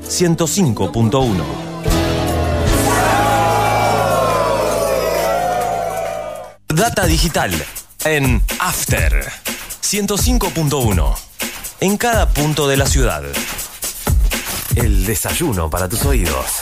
105.1. Data Digital en After 105.1. En cada punto de la ciudad. El desayuno para tus oídos.